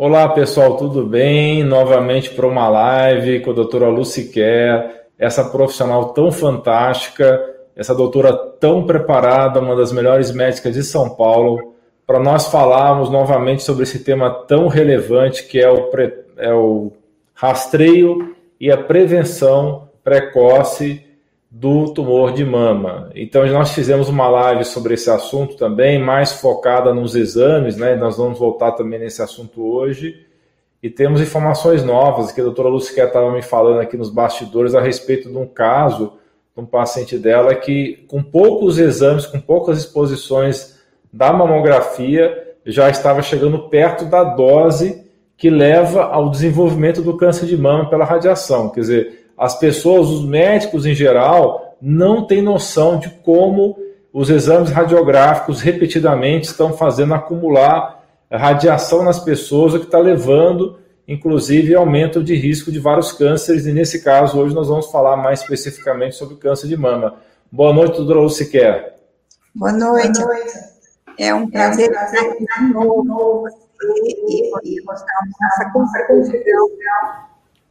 Olá pessoal, tudo bem? Novamente para uma live com a doutora Lucy Kerr, essa profissional tão fantástica, essa doutora tão preparada, uma das melhores médicas de São Paulo, para nós falarmos novamente sobre esse tema tão relevante que é o, pre... é o rastreio e a prevenção precoce do tumor de mama. Então, nós fizemos uma live sobre esse assunto também, mais focada nos exames, né? Nós vamos voltar também nesse assunto hoje. E temos informações novas que a doutora Luciquer estava me falando aqui nos bastidores a respeito de um caso de um paciente dela que, com poucos exames, com poucas exposições da mamografia, já estava chegando perto da dose que leva ao desenvolvimento do câncer de mama pela radiação. Quer dizer, as pessoas, os médicos em geral, não têm noção de como os exames radiográficos repetidamente estão fazendo acumular radiação nas pessoas, o que está levando, inclusive, aumento de risco de vários cânceres. E nesse caso, hoje nós vamos falar mais especificamente sobre o câncer de mama. Boa noite, doutora Luciquer. Boa noite. Boa noite. É um prazer estar aqui de novo e, mostrarmos nossa contribuição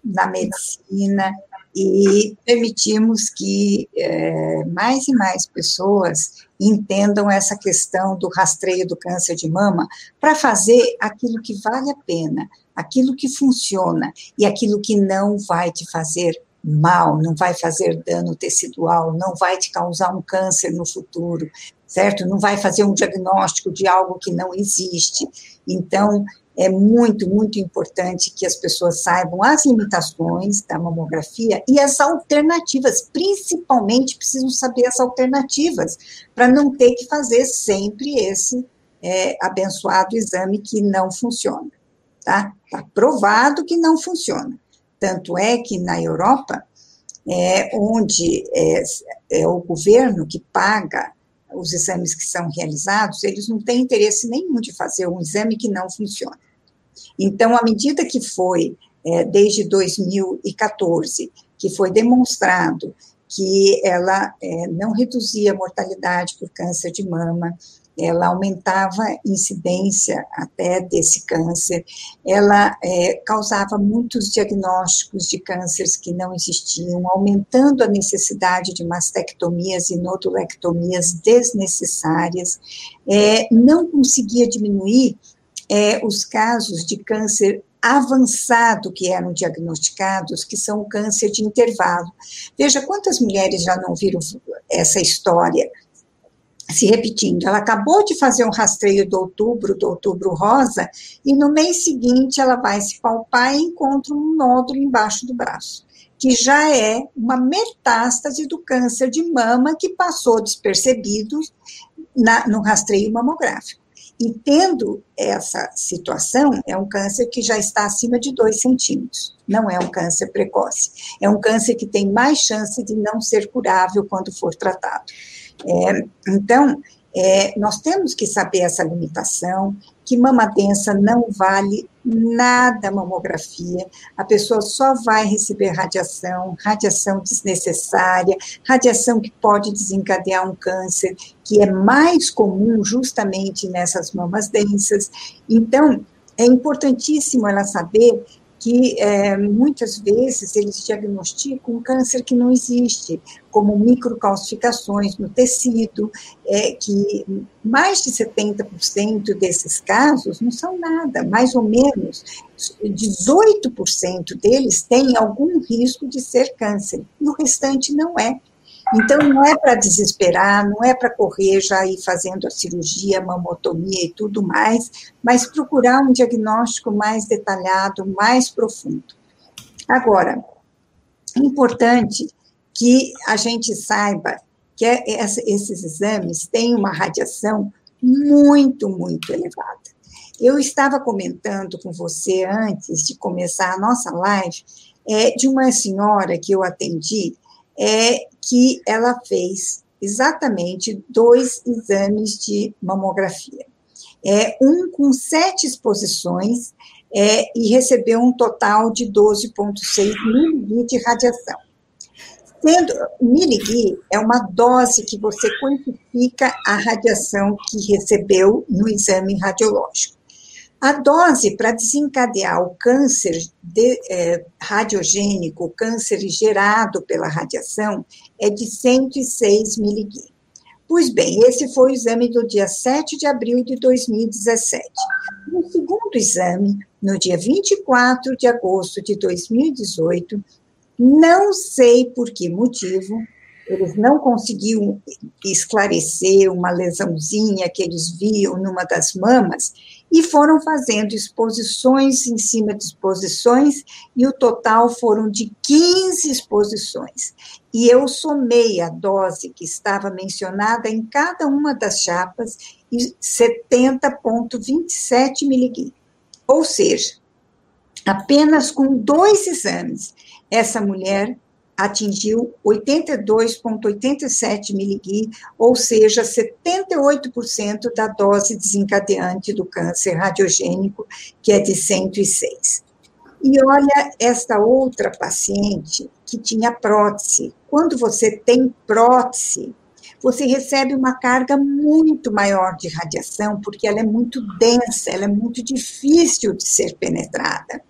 na medicina e permitimos que é, mais e mais pessoas entendam essa questão do rastreio do câncer de mama para fazer aquilo que vale a pena, aquilo que funciona e aquilo que não vai te fazer mal, não vai fazer dano tecidual, não vai te causar um câncer no futuro, certo? Não vai fazer um diagnóstico de algo que não existe. Então, é muito, muito importante que as pessoas saibam as limitações da mamografia e as alternativas, principalmente precisam saber as alternativas, para não ter que fazer sempre esse é, abençoado exame que não funciona, tá? Está provado que não funciona. Tanto é que na Europa, é, onde é, é o governo que paga os exames que são realizados, eles não têm interesse nenhum de fazer um exame que não funciona. Então, à medida que foi, é, desde 2014, que foi demonstrado que ela é, não reduzia a mortalidade por câncer de mama, ela aumentava a incidência até desse câncer, ela é, causava muitos diagnósticos de cânceres que não existiam, aumentando a necessidade de mastectomias e nodulectomias desnecessárias, é, não conseguia diminuir é, os casos de câncer avançado que eram diagnosticados, que são o câncer de intervalo. Veja quantas mulheres já não viram essa história se repetindo. Ela acabou de fazer um rastreio do outubro, do outubro rosa, e no mês seguinte ela vai se palpar e encontra um nódulo embaixo do braço, que já é uma metástase do câncer de mama que passou despercebido na, no rastreio mamográfico. E tendo essa situação, é um câncer que já está acima de 2 centímetros. Não é um câncer precoce. É um câncer que tem mais chance de não ser curável quando for tratado. É, então, é, nós temos que saber essa limitação, que mama densa não vale nada mamografia, a pessoa só vai receber radiação, radiação desnecessária, radiação que pode desencadear um câncer, que é mais comum justamente nessas mamas densas. Então, é importantíssimo ela saber que é, muitas vezes eles diagnosticam um câncer que não existe, como microcalcificações no tecido, é, que mais de 70% desses casos não são nada, mais ou menos 18% deles têm algum risco de ser câncer, e o restante não é. Então, não é para desesperar, não é para correr já ir fazendo a cirurgia, mamotomia e tudo mais, mas procurar um diagnóstico mais detalhado, mais profundo. Agora, é importante que a gente saiba que é esses exames têm uma radiação muito, muito elevada. Eu estava comentando com você antes de começar a nossa live é, de uma senhora que eu atendi, é que ela fez exatamente dois exames de mamografia. É, um com sete exposições é, e recebeu um total de 12,6 miligui de radiação. Sendo, miligui é uma dose que você quantifica a radiação que recebeu no exame radiológico. A dose para desencadear o câncer de, é, radiogênico, o câncer gerado pela radiação, é de 106 miligui. Pois bem, esse foi o exame do dia 7 de abril de 2017. No segundo exame, no dia 24 de agosto de 2018, não sei por que motivo, eles não conseguiam esclarecer uma lesãozinha que eles viam numa das mamas e foram fazendo exposições em cima de exposições e o total foram de 15 exposições. E eu somei a dose que estava mencionada em cada uma das chapas e 70,27 miligui. Ou seja, apenas com dois exames, essa mulher atingiu 82,87 miligui, ou seja, 78% da dose desencadeante do câncer radiogênico, que é de 106. E olha esta outra paciente que tinha prótese. Quando você tem prótese, você recebe uma carga muito maior de radiação, porque ela é muito densa, ela é muito difícil de ser penetrada.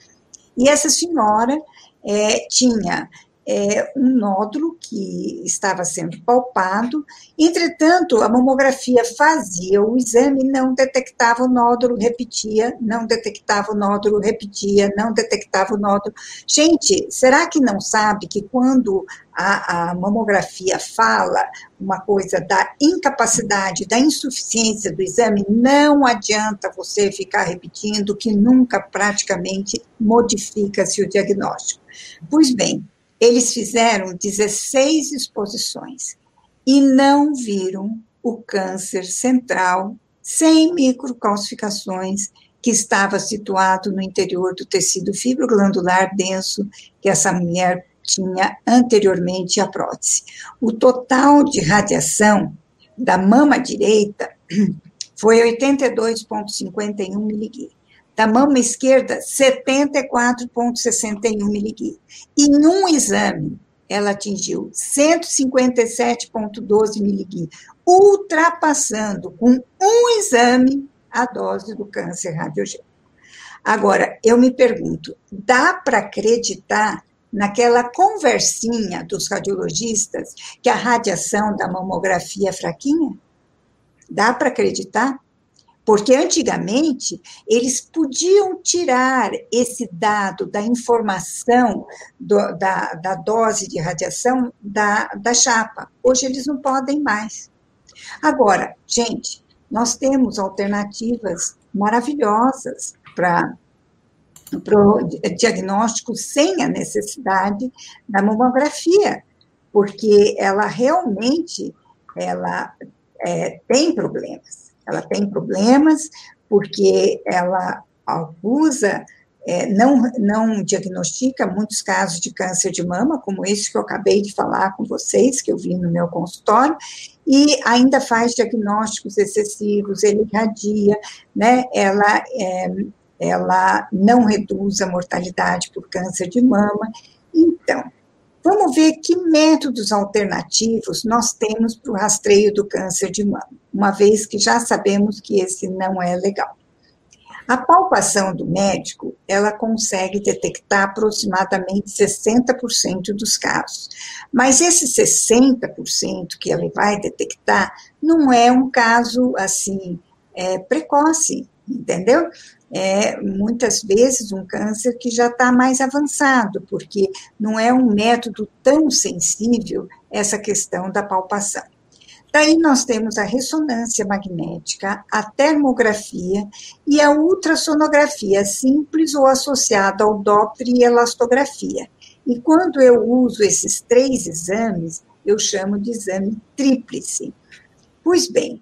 E essa senhora é, tinha é, um nódulo que estava sendo palpado. Entretanto, a mamografia fazia o exame, não detectava o nódulo, repetia, não detectava o nódulo, repetia, não detectava o nódulo. Gente, será que não sabe que quando a, a mamografia fala uma coisa da incapacidade, da insuficiência do exame, não adianta você ficar repetindo que nunca praticamente modifica-se o diagnóstico. Pois bem, eles fizeram 16 exposições e não viram o câncer central sem microcalcificações que estava situado no interior do tecido fibroglandular denso que essa mulher tinha anteriormente à prótese. O total de radiação da mama direita foi 82,51 miligui da mama esquerda 74,61 miligui. E num exame, ela atingiu 157,12 miligui, ultrapassando com um exame a dose do câncer radiogênico. Agora, eu me pergunto, dá para acreditar naquela conversinha dos radiologistas que a radiação da mamografia é fraquinha? Dá para acreditar? Porque antigamente eles podiam tirar esse dado da informação do, da, da, dose de radiação da, da chapa. Hoje eles não podem mais. Agora, gente, nós temos alternativas maravilhosas para o diagnóstico sem a necessidade da mamografia, porque ela realmente ela é, tem problemas ela tem problemas porque ela abusa, é, não, não diagnostica muitos casos de câncer de mama, como esse que eu acabei de falar com vocês, que eu vi no meu consultório, e ainda faz diagnósticos excessivos, ele irradia, né, ela, é, ela não reduz a mortalidade por câncer de mama. Então, Vamos ver que métodos alternativos nós temos para o rastreio do câncer de mama, uma vez que já sabemos que esse não é legal. A palpação do médico, ela consegue detectar aproximadamente 60% dos casos. Mas esse 60% que ele vai detectar não é um caso assim é, precoce, entendeu? É muitas vezes um câncer que já está mais avançado, porque não é um método tão sensível essa questão da palpação. Daí nós temos a ressonância magnética, a termografia e a ultrassonografia simples ou associada ao Doppler e elastografia. E quando eu uso esses três exames, eu chamo de exame tríplice. Pois bem,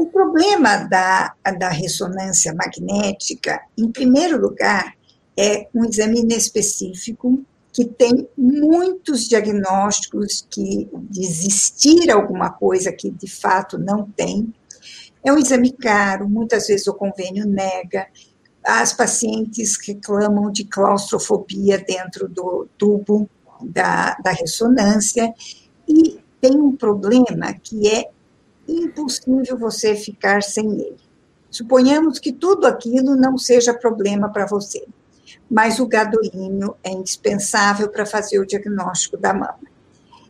o problema da, da ressonância magnética, em primeiro lugar, é um exame inespecífico que tem muitos diagnósticos que de existir alguma coisa que de fato não tem. É um exame caro, muitas vezes o convênio nega. As pacientes reclamam de claustrofobia dentro do tubo da, da ressonância. E tem um problema que é impossível você ficar sem ele. Suponhamos que tudo aquilo não seja problema para você, mas o gadolínio é indispensável para fazer o diagnóstico da mama.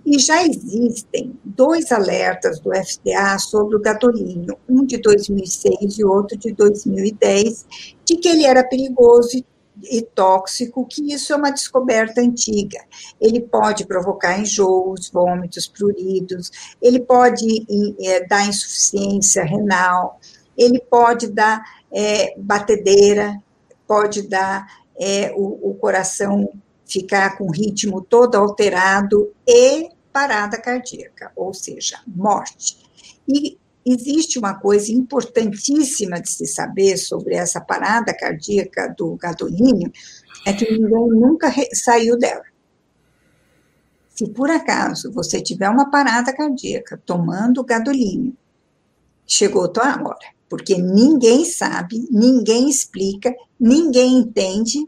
E já existem dois alertas do FDA sobre o gadolínio, um de 2006 e outro de 2010, de que ele era perigoso e tóxico, que isso é uma descoberta antiga. Ele pode provocar enjoos, vômitos, pruridos, ele pode é, dar insuficiência renal, ele pode dar é, batedeira, pode dar é, o, o coração ficar com o ritmo todo alterado e parada cardíaca, ou seja, morte. E existe uma coisa importantíssima de se saber sobre essa parada cardíaca do gadolínio, é que ninguém nunca saiu dela. Se por acaso você tiver uma parada cardíaca tomando gadolínio, chegou a tua hora, porque ninguém sabe, ninguém explica, ninguém entende,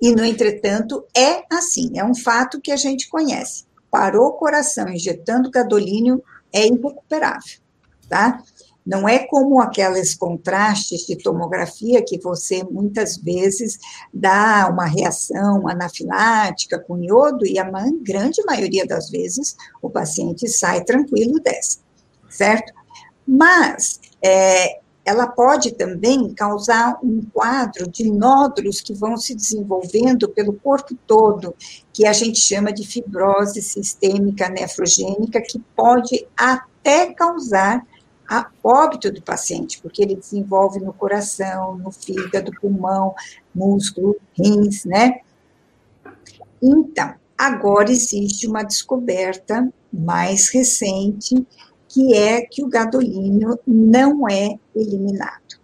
e, no entretanto, é assim, é um fato que a gente conhece. Parou o coração injetando gadolínio, é irrecuperável, tá? Não é como aqueles contrastes de tomografia que você muitas vezes dá uma reação anafilática com iodo e a grande maioria das vezes o paciente sai tranquilo dessa, certo? Mas é, ela pode também causar um quadro de nódulos que vão se desenvolvendo pelo corpo todo, que a gente chama de fibrose sistêmica nefrogênica, que pode até causar a óbito do paciente, porque ele desenvolve no coração, no fígado, pulmão, músculo, rins, né? Então, agora existe uma descoberta mais recente que é que o gadolínio não é eliminado.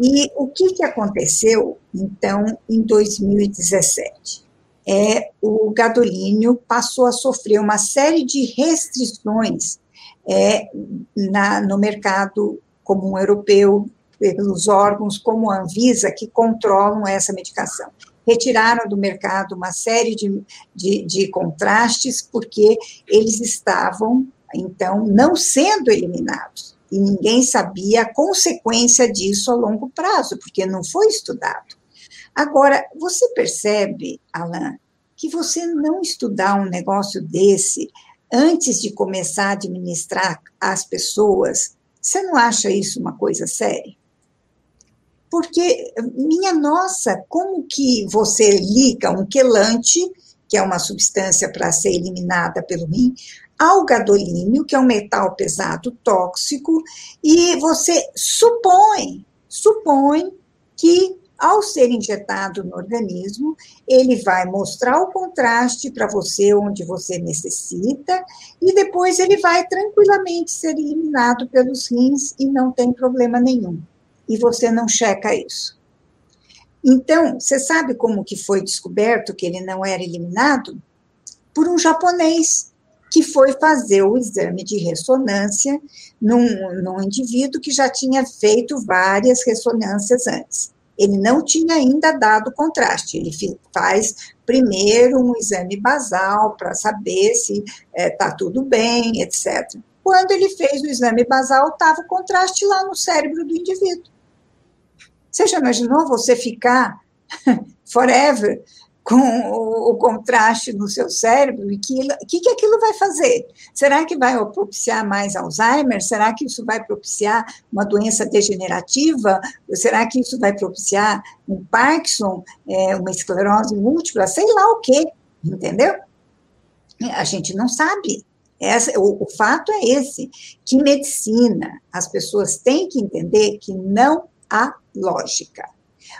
E o que, que aconteceu, então, em 2017? É, o gadolínio passou a sofrer uma série de restrições é, na, no mercado comum europeu, pelos órgãos como a Anvisa, que controlam essa medicação. Retiraram do mercado uma série de, de, de contrastes, porque eles estavam então, não sendo eliminados. E ninguém sabia a consequência disso a longo prazo, porque não foi estudado. Agora, você percebe, Alain, que você não estudar um negócio desse antes de começar a administrar as pessoas, você não acha isso uma coisa séria? Porque, minha nossa, como que você liga um quelante, que é uma substância para ser eliminada pelo rim, ao gadolínio, que é um metal pesado tóxico, e você supõe, supõe que ao ser injetado no organismo, ele vai mostrar o contraste para você onde você necessita, e depois ele vai tranquilamente ser eliminado pelos rins e não tem problema nenhum. E você não checa isso. Então, você sabe como que foi descoberto que ele não era eliminado? Por um japonês que foi fazer o exame de ressonância num, num indivíduo que já tinha feito várias ressonâncias antes. Ele não tinha ainda dado contraste, ele faz primeiro um exame basal para saber se está é, tudo bem, etc. Quando ele fez o exame basal, estava o contraste lá no cérebro do indivíduo. Você já imaginou você ficar forever com o, contraste no seu cérebro, e que, que, que aquilo vai fazer? Será que vai propiciar mais Alzheimer? Será que isso vai propiciar uma doença degenerativa? Será que isso vai propiciar um Parkinson, é, uma esclerose múltipla? Sei lá o quê, entendeu? A gente não sabe. Essa, o, o fato é esse, que medicina, as pessoas têm que entender que não há lógica.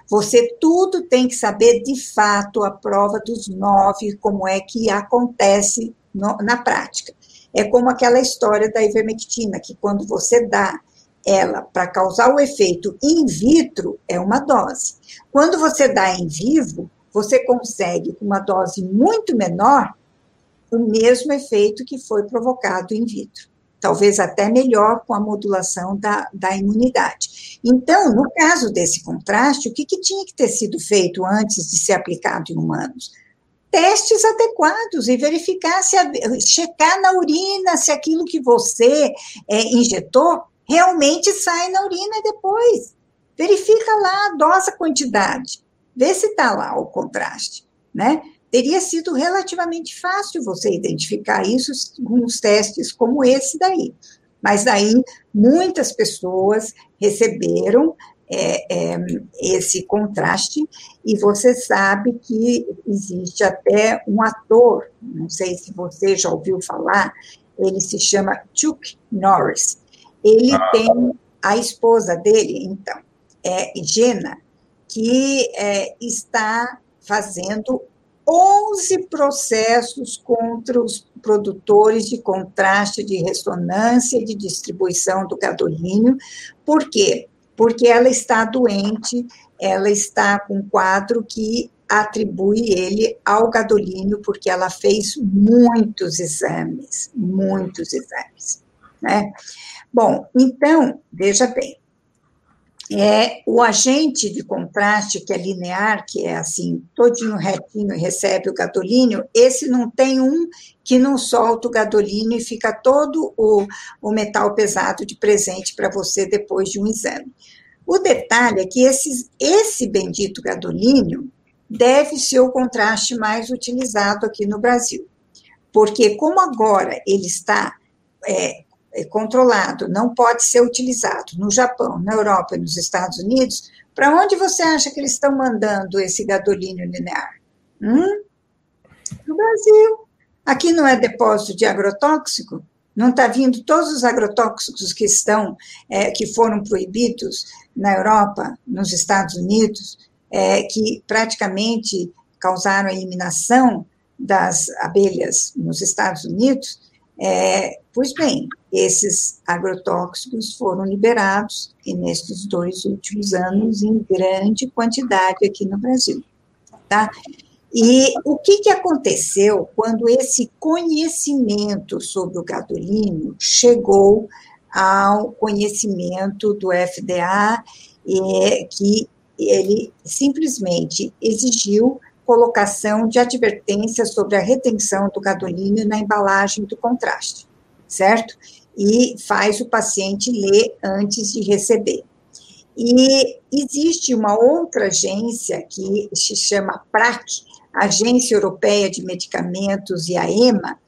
Você tudo tem que saber de fato a prova dos nove, como é que acontece no, na prática. É como aquela história da ivermectina, que quando você dá ela para causar o efeito in vitro, é uma dose. Quando você dá em vivo, você consegue, com uma dose muito menor, o mesmo efeito que foi provocado in vitro talvez até melhor com a modulação da, da imunidade. Então, no caso desse contraste, o que, que tinha que ter sido feito antes de ser aplicado em humanos? testes adequados e verificar se checar na urina se aquilo que você é, injetou realmente sai na urina depois. verifica lá a dose, a quantidade, vê se está lá o contraste, né? Teria sido relativamente fácil você identificar isso com os testes como esse daí. Mas daí muitas pessoas receberam é, é, esse contraste, e você sabe que existe até um ator, não sei se você já ouviu falar, ele se chama Chuck Norris. Ele ah. tem a esposa dele, então, é Jenna, que é, está fazendo 11 processos contra os produtores de contraste de ressonância e de distribuição do gadolínio. Por quê? Porque ela está doente, ela está com quadro que atribui ele ao gadolínio, porque ela fez muitos exames, muitos exames, né? Bom, então, veja bem, é o agente de contraste, que é linear, que é assim, todinho retinho e recebe o gadolínio, esse não tem um que não solta o gadolínio e fica todo o, o metal pesado de presente para você depois de um exame. O detalhe é que esse, esse bendito gadolínio deve ser o contraste mais utilizado aqui no Brasil. Porque, como agora ele está é, controlado, não pode ser utilizado no Japão, na Europa e nos Estados Unidos, para onde você acha que eles estão mandando esse gadolínio linear? Hum? No Brasil. Aqui não é depósito de agrotóxico? Não está vindo todos os agrotóxicos que estão, é, que foram proibidos na Europa, nos Estados Unidos, é, que praticamente causaram a eliminação das abelhas nos Estados Unidos, é, pois bem, esses agrotóxicos foram liberados e nestes dois últimos anos em grande quantidade aqui no Brasil, tá? E o que, que aconteceu quando esse conhecimento sobre o gadolínio chegou ao conhecimento do FDA, é, que ele simplesmente exigiu colocação de advertência sobre a retenção do gadolínio na embalagem do contraste, certo? E faz o paciente ler antes de receber. E existe uma outra agência que se chama PRAC, Agência Europeia de Medicamentos e a EMA,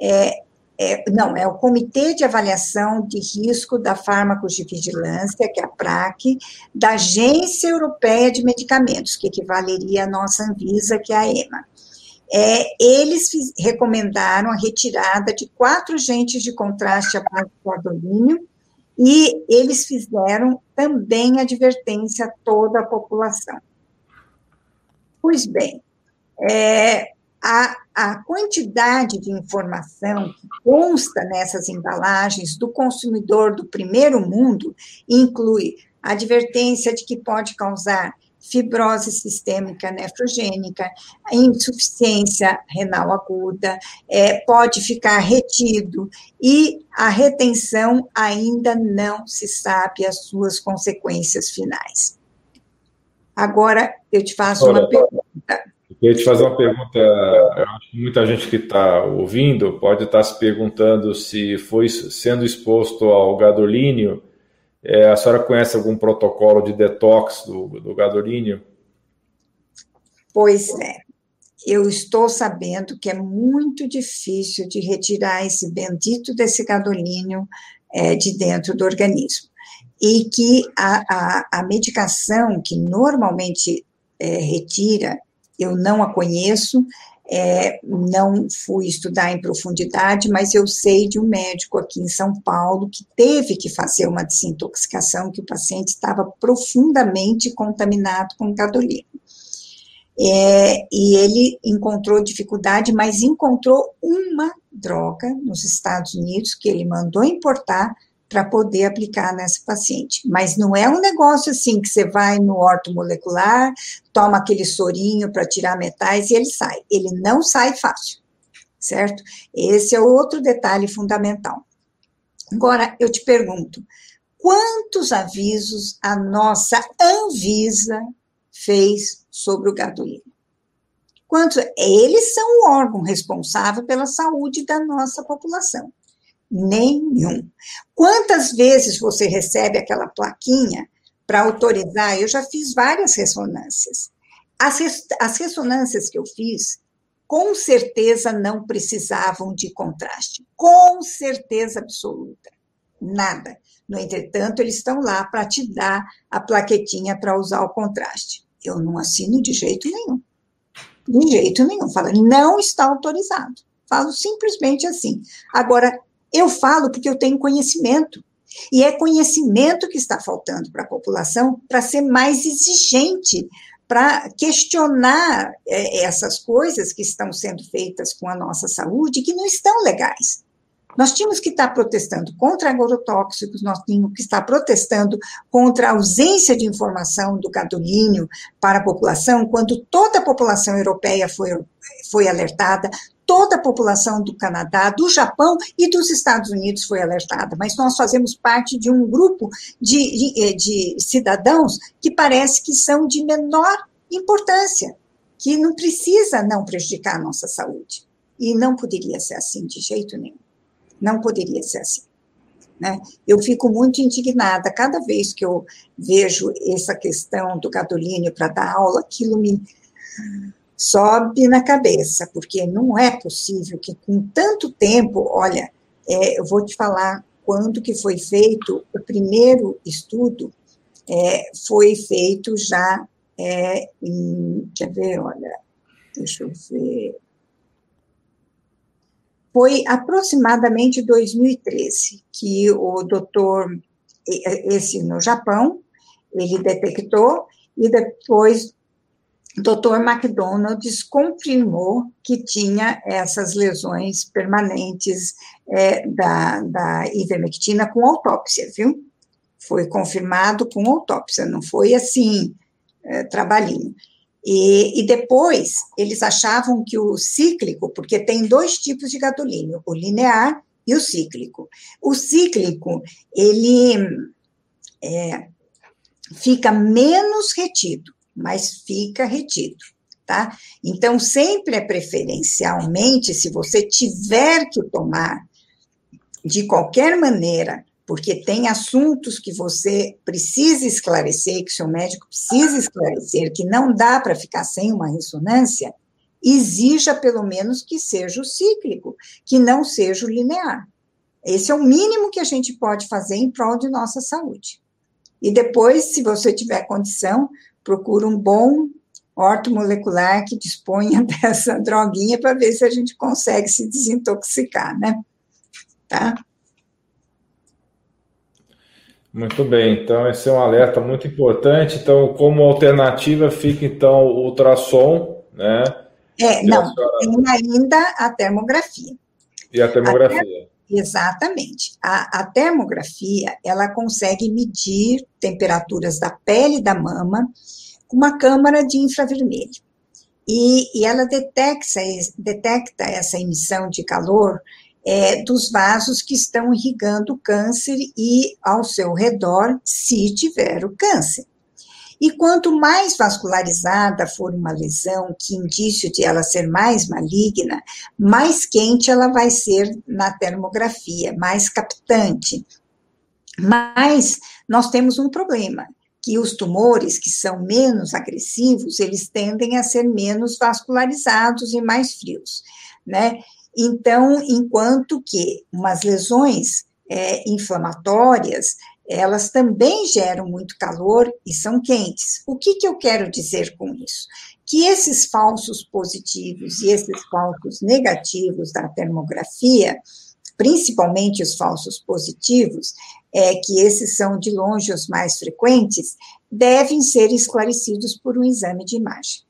é, é, não, é o Comitê de Avaliação de Risco da Farmacovigilância, que é a PRAC, da Agência Europeia de Medicamentos, que equivaleria à nossa Anvisa, que é a EMA. É, eles fiz, recomendaram a retirada de quatro agentes de contraste a base de cordolínio e eles fizeram também advertência a toda a população. Pois bem, é, a, a quantidade de informação que consta nessas embalagens do consumidor do primeiro mundo inclui advertência de que pode causar fibrose sistêmica nefrogênica, insuficiência renal aguda, é, pode ficar retido, e a retenção ainda não se sabe as suas consequências finais. Agora, eu te faço uma pergunta. Queria te fazer uma pergunta. Eu acho que muita gente que está ouvindo pode estar tá se perguntando se foi sendo exposto ao gadolínio. É, a senhora conhece algum protocolo de detox do, do gadolínio? Pois é. Eu estou sabendo que é muito difícil de retirar esse bendito desse gadolínio é, de dentro do organismo. E que a, a, a medicação que normalmente é, retira eu não a conheço, é, não fui estudar em profundidade, mas eu sei de um médico aqui em São Paulo que teve que fazer uma desintoxicação, que o paciente estava profundamente contaminado com gadolina. É, e ele encontrou dificuldade, mas encontrou uma droga nos Estados Unidos que ele mandou importar para poder aplicar nessa paciente. Mas não é um negócio assim que você vai no ortomolecular, toma aquele sorinho para tirar metais e ele sai. Ele não sai fácil, certo? Esse é outro detalhe fundamental. Agora, eu te pergunto, quantos avisos a nossa Anvisa fez sobre o gadolino? Quantos? Eles são o órgão responsável pela saúde da nossa população. Nenhum. Quantas vezes você recebe aquela plaquinha para autorizar, eu já fiz várias ressonâncias. As, as ressonâncias que eu fiz, com certeza não precisavam de contraste, com certeza absoluta. Nada. No entretanto, eles estão lá para te dar a plaquetinha para usar o contraste. Eu não assino de jeito nenhum. De jeito nenhum. Fala, não está autorizado. Falo simplesmente assim. Agora, eu falo porque eu tenho conhecimento. E é conhecimento que está faltando para a população para ser mais exigente, para questionar é, essas coisas que estão sendo feitas com a nossa saúde que não estão legais. Nós tínhamos que estar protestando contra agrotóxicos, nós tínhamos que estar protestando contra a ausência de informação do gadolínio para a população, quando toda a população europeia foi, foi alertada, toda a população do Canadá, do Japão e dos Estados Unidos foi alertada, mas nós fazemos parte de um grupo de, de, eh, de cidadãos que parece que são de menor importância, que não precisa não prejudicar a nossa saúde. E não poderia ser assim de jeito nenhum. Não poderia ser assim. Né? Eu fico muito indignada cada vez que eu vejo essa questão do gadolínio para dar aula, aquilo me sobe na cabeça, porque não é possível que com tanto tempo, olha, é, eu vou te falar quando que foi feito o primeiro estudo, é, foi feito já é, em, quer ver, olha, deixa eu ver, foi aproximadamente 2013 que o doutor, esse no Japão, ele detectou, e depois Dr. McDonald's confirmou que tinha essas lesões permanentes é, da, da ivermectina com autópsia, viu? Foi confirmado com autópsia, não foi assim, é, trabalhinho. E, e, depois eles achavam que o cíclico, porque tem dois tipos de gadolínio, o linear e o cíclico. O cíclico, ele é, fica menos retido mas fica retido, tá? Então, sempre é preferencialmente, se você tiver que tomar de qualquer maneira, porque tem assuntos que você precisa esclarecer, que seu médico precisa esclarecer, que não dá para ficar sem uma ressonância, exija pelo menos que seja o cíclico, que não seja o linear. Esse é o mínimo que a gente pode fazer em prol de nossa saúde. E depois, se você tiver condição, procura um bom ortomolecular que disponha dessa droguinha para ver se a gente consegue se desintoxicar, né? Tá? Muito bem, então esse é um alerta muito importante. Então, como alternativa fica então o ultrassom, né? É, não, tem ainda a termografia. E a termografia. Exatamente. A, a, termografia, ela consegue medir temperaturas da pele da mama com uma câmara de infravermelho. E, e ela detecta, detecta essa emissão de calor é, dos vasos que estão irrigando o câncer e ao seu redor, se tiver o câncer. E quanto mais vascularizada for uma lesão, que indício de ela ser mais maligna, mais quente ela vai ser na termografia, mais captante. Mas nós temos um problema, que os tumores que são menos agressivos, eles tendem a ser menos vascularizados e mais frios, né? Então, enquanto que umas lesões é, inflamatórias, elas também geram muito calor e são quentes. O que, que eu quero dizer com isso? Que esses falsos positivos e esses falsos negativos da termografia, principalmente os falsos positivos, é, que esses são de longe os mais frequentes, devem ser esclarecidos por um exame de imagem.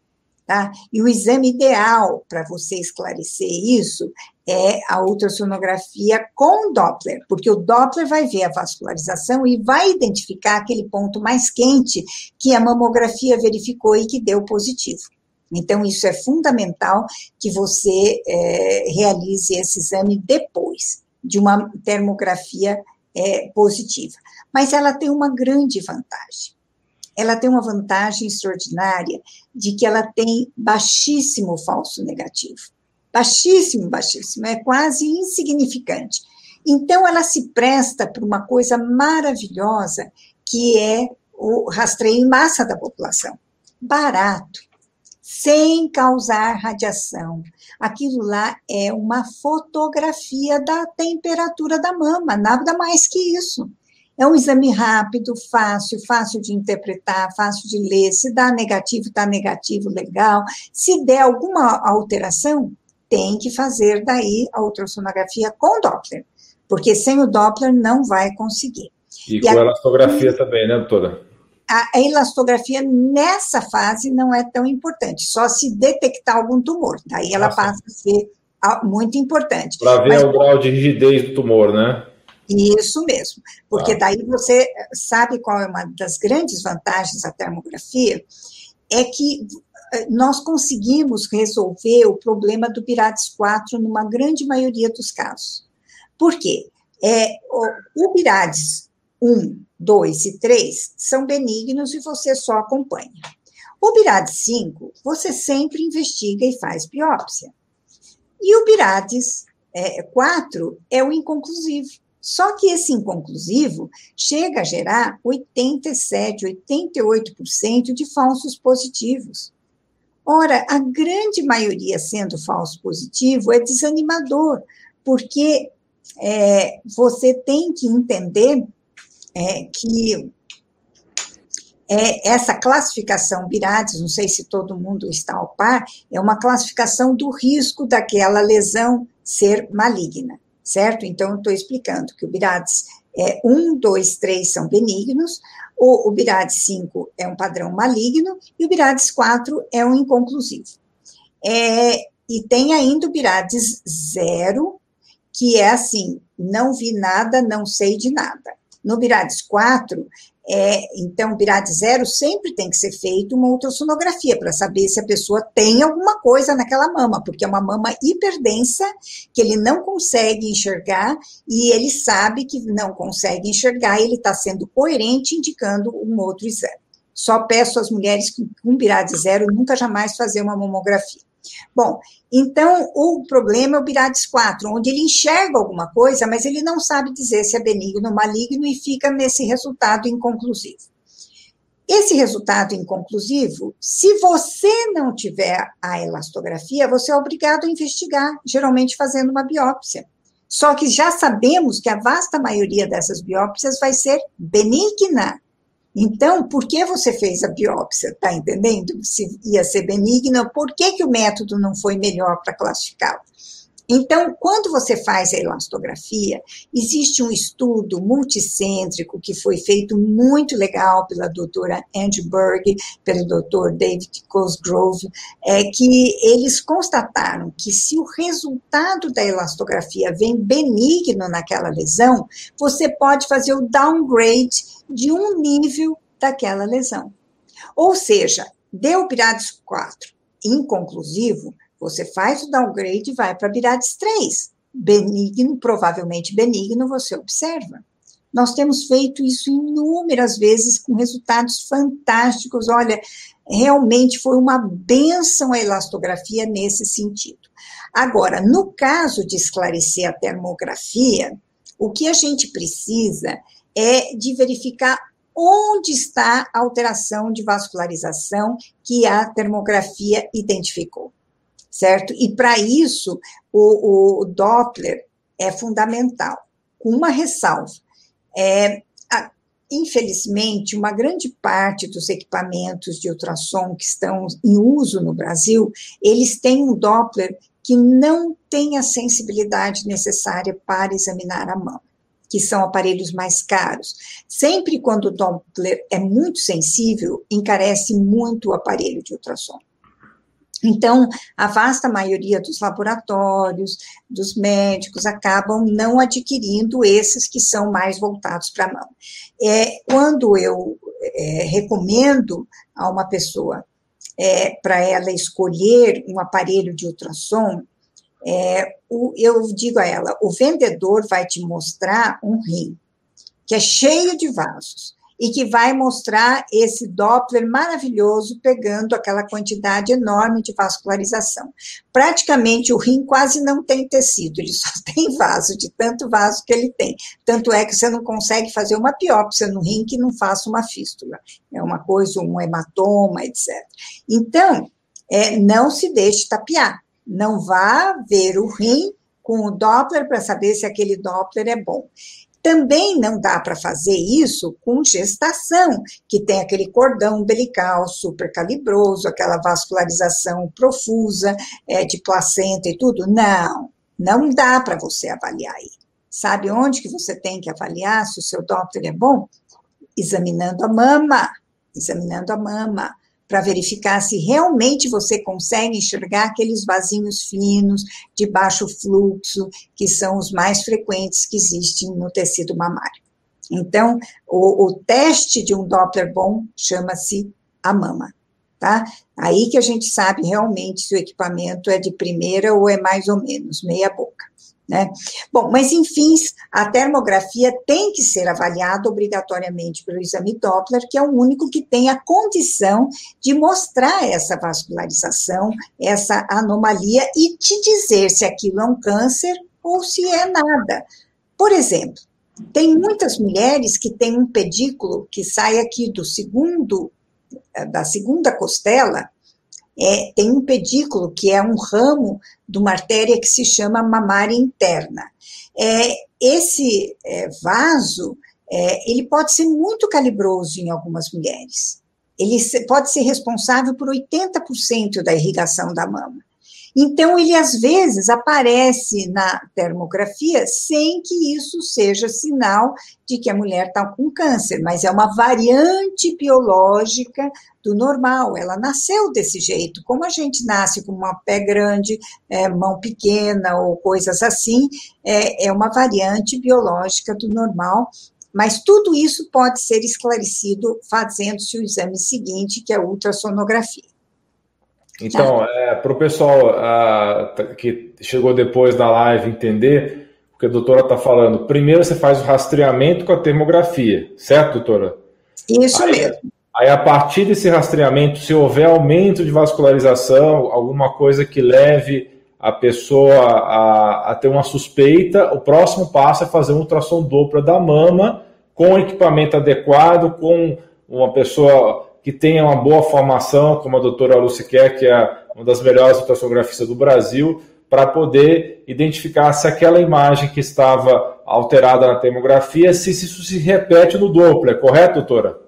Tá? E o exame ideal para você esclarecer isso é a ultrassonografia com Doppler, porque o Doppler vai ver a vascularização e vai identificar aquele ponto mais quente que a mamografia verificou e que deu positivo. Então, isso é fundamental que você é, realize esse exame depois de uma termografia é, positiva. Mas ela tem uma grande vantagem ela tem uma vantagem extraordinária de que ela tem baixíssimo falso negativo. Baixíssimo, baixíssimo, é quase insignificante. Então, ela se presta para uma coisa maravilhosa, que é o rastreio em massa da população. Barato, sem causar radiação. Aquilo lá é uma fotografia da temperatura da mama, nada mais que isso. É um exame rápido, fácil, fácil de interpretar, fácil de ler. Se dá negativo, está negativo, legal. Se der alguma alteração, tem que fazer daí a ultrassonografia com Doppler, porque sem o Doppler não vai conseguir. E, e com a elastografia também, né, doutora? A elastografia nessa fase não é tão importante, só se detectar algum tumor, daí ela Nossa. passa a ser muito importante. Para ver Mas, o grau de rigidez do tumor, né? Isso mesmo, porque ah. daí você sabe qual é uma das grandes vantagens da termografia, é que nós conseguimos resolver o problema do Pirates 4 numa grande maioria dos casos. Por quê? É, o, o Pirates 1, 2 e 3 são benignos e você só acompanha. O Pirates 5, você sempre investiga e faz biópsia. E o Pirates é, 4 é o inconclusivo. Só que esse inconclusivo chega a gerar 87, 88% de falsos positivos. Ora, a grande maioria sendo falso positivo é desanimador, porque é, você tem que entender é, que é, essa classificação Birades, não sei se todo mundo está ao par, é uma classificação do risco daquela lesão ser maligna certo? Então, estou explicando que o Birades é 1, 2, 3 são benignos, o, o Birades 5 é um padrão maligno e o Birades 4 é um inconclusivo. É, e tem ainda o Birades 0, que é assim, não vi nada, não sei de nada. No Birades 4, é, então, BIRAD zero sempre tem que ser feito uma ultrassonografia para saber se a pessoa tem alguma coisa naquela mama, porque é uma mama hiperdensa que ele não consegue enxergar e ele sabe que não consegue enxergar e ele está sendo coerente indicando um outro exame. Só peço às mulheres com BIRAD zero nunca jamais fazer uma mamografia. Bom, então o problema é o Birades 4, onde ele enxerga alguma coisa, mas ele não sabe dizer se é benigno ou maligno e fica nesse resultado inconclusivo. Esse resultado inconclusivo, se você não tiver a elastografia, você é obrigado a investigar, geralmente fazendo uma biópsia. Só que já sabemos que a vasta maioria dessas biópsias vai ser benigna. Então, por que você fez a biópsia? Está entendendo? Se ia ser benigna, por que, que o método não foi melhor para classificá-la? Então, quando você faz a elastografia, existe um estudo multicêntrico que foi feito muito legal pela doutora Angie Berg, pelo doutor David Cosgrove, é, que eles constataram que se o resultado da elastografia vem benigno naquela lesão, você pode fazer o downgrade de um nível daquela lesão. Ou seja, deu Pirates 4 inconclusivo, você faz o downgrade e vai para Birades 3. Benigno, provavelmente benigno, você observa. Nós temos feito isso inúmeras vezes com resultados fantásticos. Olha, realmente foi uma benção a elastografia nesse sentido. Agora, no caso de esclarecer a termografia, o que a gente precisa é de verificar onde está a alteração de vascularização que a termografia identificou certo? E para isso, o, o, Doppler é fundamental, com uma ressalva. É, a, infelizmente, uma grande parte dos equipamentos de ultrassom que estão em uso no Brasil, eles têm um Doppler que não tem a sensibilidade necessária para examinar a mão que são aparelhos mais caros. Sempre quando o Doppler é muito sensível, encarece muito o aparelho de ultrassom. Então, a vasta maioria dos laboratórios, dos médicos, acabam não adquirindo esses que são mais voltados para a mão. É, quando eu é, recomendo a uma pessoa é, para ela escolher um aparelho de ultrassom, é, o, eu digo a ela: o vendedor vai te mostrar um rim que é cheio de vasos e que vai mostrar esse Doppler maravilhoso pegando aquela quantidade enorme de vascularização. Praticamente o rim quase não tem tecido, ele só tem vaso, de tanto vaso que ele tem. Tanto é que você não consegue fazer uma biópsia no rim que não faça uma fístula. É uma coisa, um hematoma, etc. Então, é, não se deixe tapear. Não vá ver o rim com o Doppler para saber se aquele Doppler é bom. Também não dá para fazer isso com gestação, que tem aquele cordão umbilical supercalibroso, aquela vascularização profusa é, de placenta e tudo. Não, não dá para você avaliar aí. Sabe onde que você tem que avaliar se o seu Doppler é bom? Examinando a mama, examinando a mama para verificar se realmente você consegue enxergar aqueles vasinhos finos, de baixo fluxo, que são os mais frequentes que existem no tecido mamário. Então, o, o teste de um Doppler bom chama-se a mama, tá? Aí que a gente sabe realmente se o equipamento é de primeira ou é mais ou menos meia boca. Né? Bom, mas enfim, a termografia tem que ser avaliada obrigatoriamente pelo exame Doppler, que é o único que tem a condição de mostrar essa vascularização, essa anomalia e te dizer se aquilo é um câncer ou se é nada. Por exemplo, tem muitas mulheres que têm um pedículo que sai aqui do segundo da segunda costela é, tem um pedículo, que é um ramo de uma artéria que se chama mamária interna. É, esse é, vaso, é, ele pode ser muito calibroso em algumas mulheres. Ele pode ser responsável por 80% da irrigação da mama. Então, ele às vezes aparece na termografia sem que isso seja sinal de que a mulher está com câncer, mas é uma variante biológica do normal. Ela nasceu desse jeito, como a gente nasce com uma pé grande, é, mão pequena ou coisas assim, é, é uma variante biológica do normal. Mas tudo isso pode ser esclarecido fazendo-se o exame seguinte, que é a ultrassonografia. Então, tá. é, para o pessoal uh, que chegou depois da live entender o que a doutora está falando, primeiro você faz o rastreamento com a termografia, certo, doutora? Isso aí, mesmo. Aí, a partir desse rastreamento, se houver aumento de vascularização, alguma coisa que leve a pessoa a, a ter uma suspeita, o próximo passo é fazer um ultrassom dupla da mama com equipamento adequado, com uma pessoa que tenha uma boa formação, como a doutora Lucy Kerr, que é uma das melhores ultrassonografistas do Brasil, para poder identificar se aquela imagem que estava alterada na termografia, se isso se repete no Doppler, correto, doutora?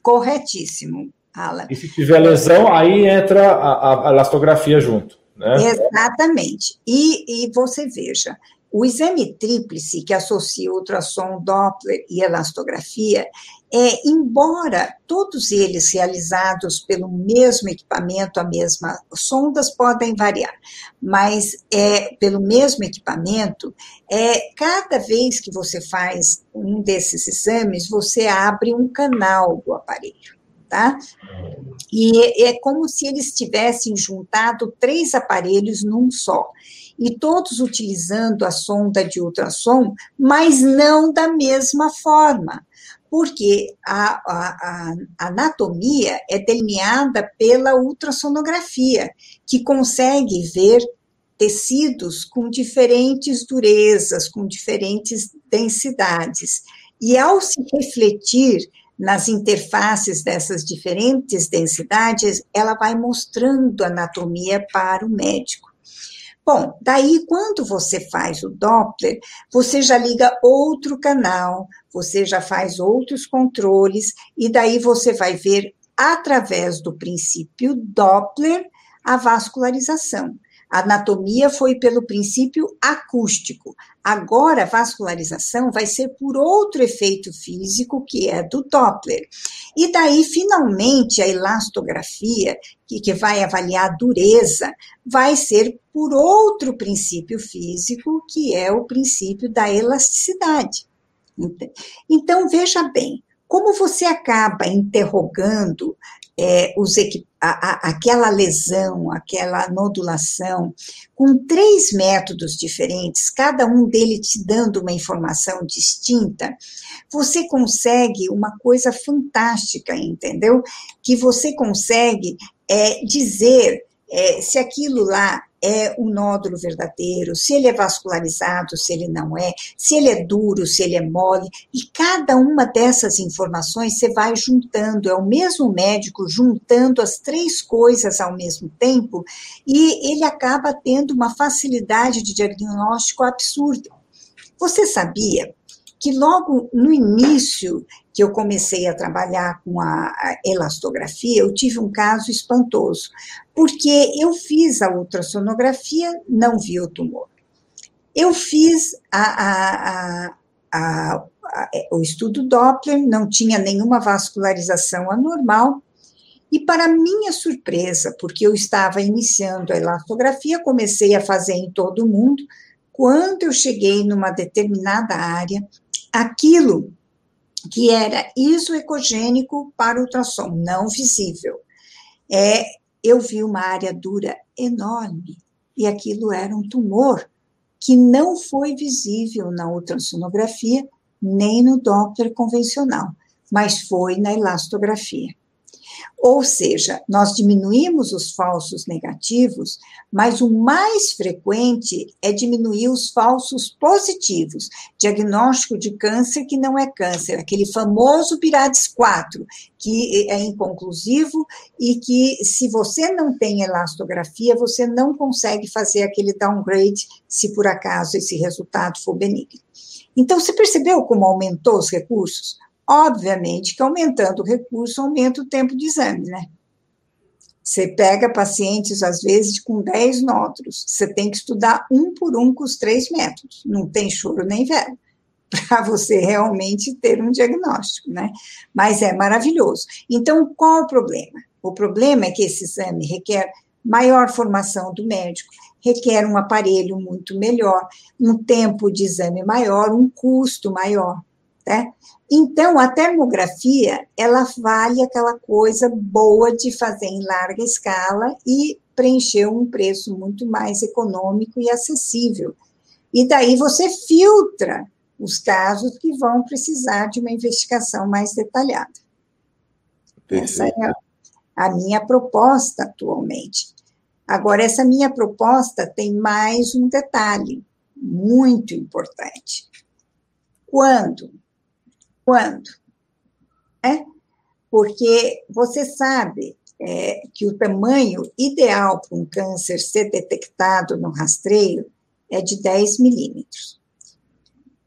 Corretíssimo, Alan. E se tiver lesão, aí entra a, a elastografia junto. Né? Exatamente. E, e você veja, o exame tríplice que associa ultrassom, Doppler e elastografia, é, embora todos eles realizados pelo mesmo equipamento, a mesma sondas podem variar, mas é pelo mesmo equipamento, é cada vez que você faz um desses exames, você abre um canal do aparelho. Tá? E é como se eles tivessem juntado três aparelhos num só e todos utilizando a sonda de ultrassom, mas não da mesma forma porque a, a, a, anatomia é delineada pela ultrassonografia, que consegue ver tecidos com diferentes durezas, com diferentes densidades. E ao se refletir nas interfaces dessas diferentes densidades, ela vai mostrando anatomia para o médico. Bom, daí quando você faz o Doppler, você já liga outro canal, você já faz outros controles, e daí você vai ver, através do princípio Doppler, a vascularização. A anatomia foi pelo princípio acústico. Agora, a vascularização vai ser por outro efeito físico, que é do Doppler. E daí, finalmente, a elastografia, que, que vai avaliar a dureza, vai ser por outro princípio físico, que é o princípio da elasticidade. Então, veja bem, como você acaba interrogando é, os a, a, aquela lesão, aquela nodulação, com três métodos diferentes, cada um deles te dando uma informação distinta, você consegue uma coisa fantástica, entendeu? Que você consegue é, dizer é, se aquilo lá é um nódulo verdadeiro, se ele é vascularizado, se ele não é, se ele é duro, se ele é mole, e cada uma dessas informações você vai juntando, é o mesmo médico juntando as três coisas ao mesmo tempo, e ele acaba tendo uma facilidade de diagnóstico absurda. Você sabia que logo no início que eu comecei a trabalhar com a elastografia, eu tive um caso espantoso, porque eu fiz a ultrassonografia, não vi o tumor. Eu fiz a, a, a, o estudo Doppler, não tinha nenhuma vascularização anormal, e para minha surpresa, porque eu estava iniciando a elastografia, comecei a fazer em todo mundo, quando eu cheguei numa determinada área, aquilo que era isoecogênico para ultrassom, não visível. É, eu vi uma área dura enorme e aquilo era um tumor que não foi visível na ultrassonografia nem no Doppler convencional, mas foi na elastografia. Ou seja, nós diminuímos os falsos negativos, mas o mais frequente é diminuir os falsos positivos. Diagnóstico de câncer que não é câncer, aquele famoso Pirades 4, que é inconclusivo e que, se você não tem elastografia, você não consegue fazer aquele downgrade se por acaso esse resultado for benigno. Então, você percebeu como aumentou os recursos? Obviamente que aumentando o recurso, aumenta o tempo de exame, né? Você pega pacientes, às vezes, com 10 nódulos, você tem que estudar um por um com os três métodos, não tem choro nem vela, para você realmente ter um diagnóstico, né? Mas é maravilhoso. Então, qual o problema? O problema é que esse exame requer maior formação do médico, requer um aparelho muito melhor, um tempo de exame maior, um custo maior, né? Então, a termografia, ela vale aquela coisa boa de fazer em larga escala e preencher um preço muito mais econômico e acessível. E daí você filtra os casos que vão precisar de uma investigação mais detalhada. Perfeito. Essa é a minha proposta atualmente. Agora, essa minha proposta tem mais um detalhe muito importante. Quando quando? É? Porque você sabe é, que o tamanho ideal para um câncer ser detectado no rastreio é de 10 milímetros.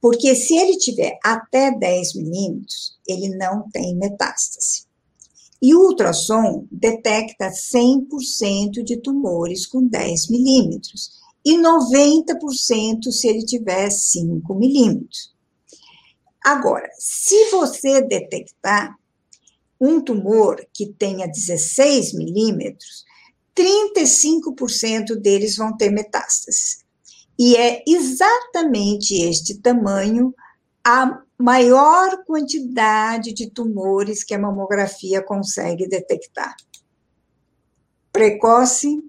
Porque se ele tiver até 10 milímetros, ele não tem metástase. E o ultrassom detecta 100% de tumores com 10 milímetros e 90% se ele tiver 5 milímetros. Agora, se você detectar um tumor que tenha 16 milímetros, 35% deles vão ter metástases. E é exatamente este tamanho a maior quantidade de tumores que a mamografia consegue detectar. Precoce,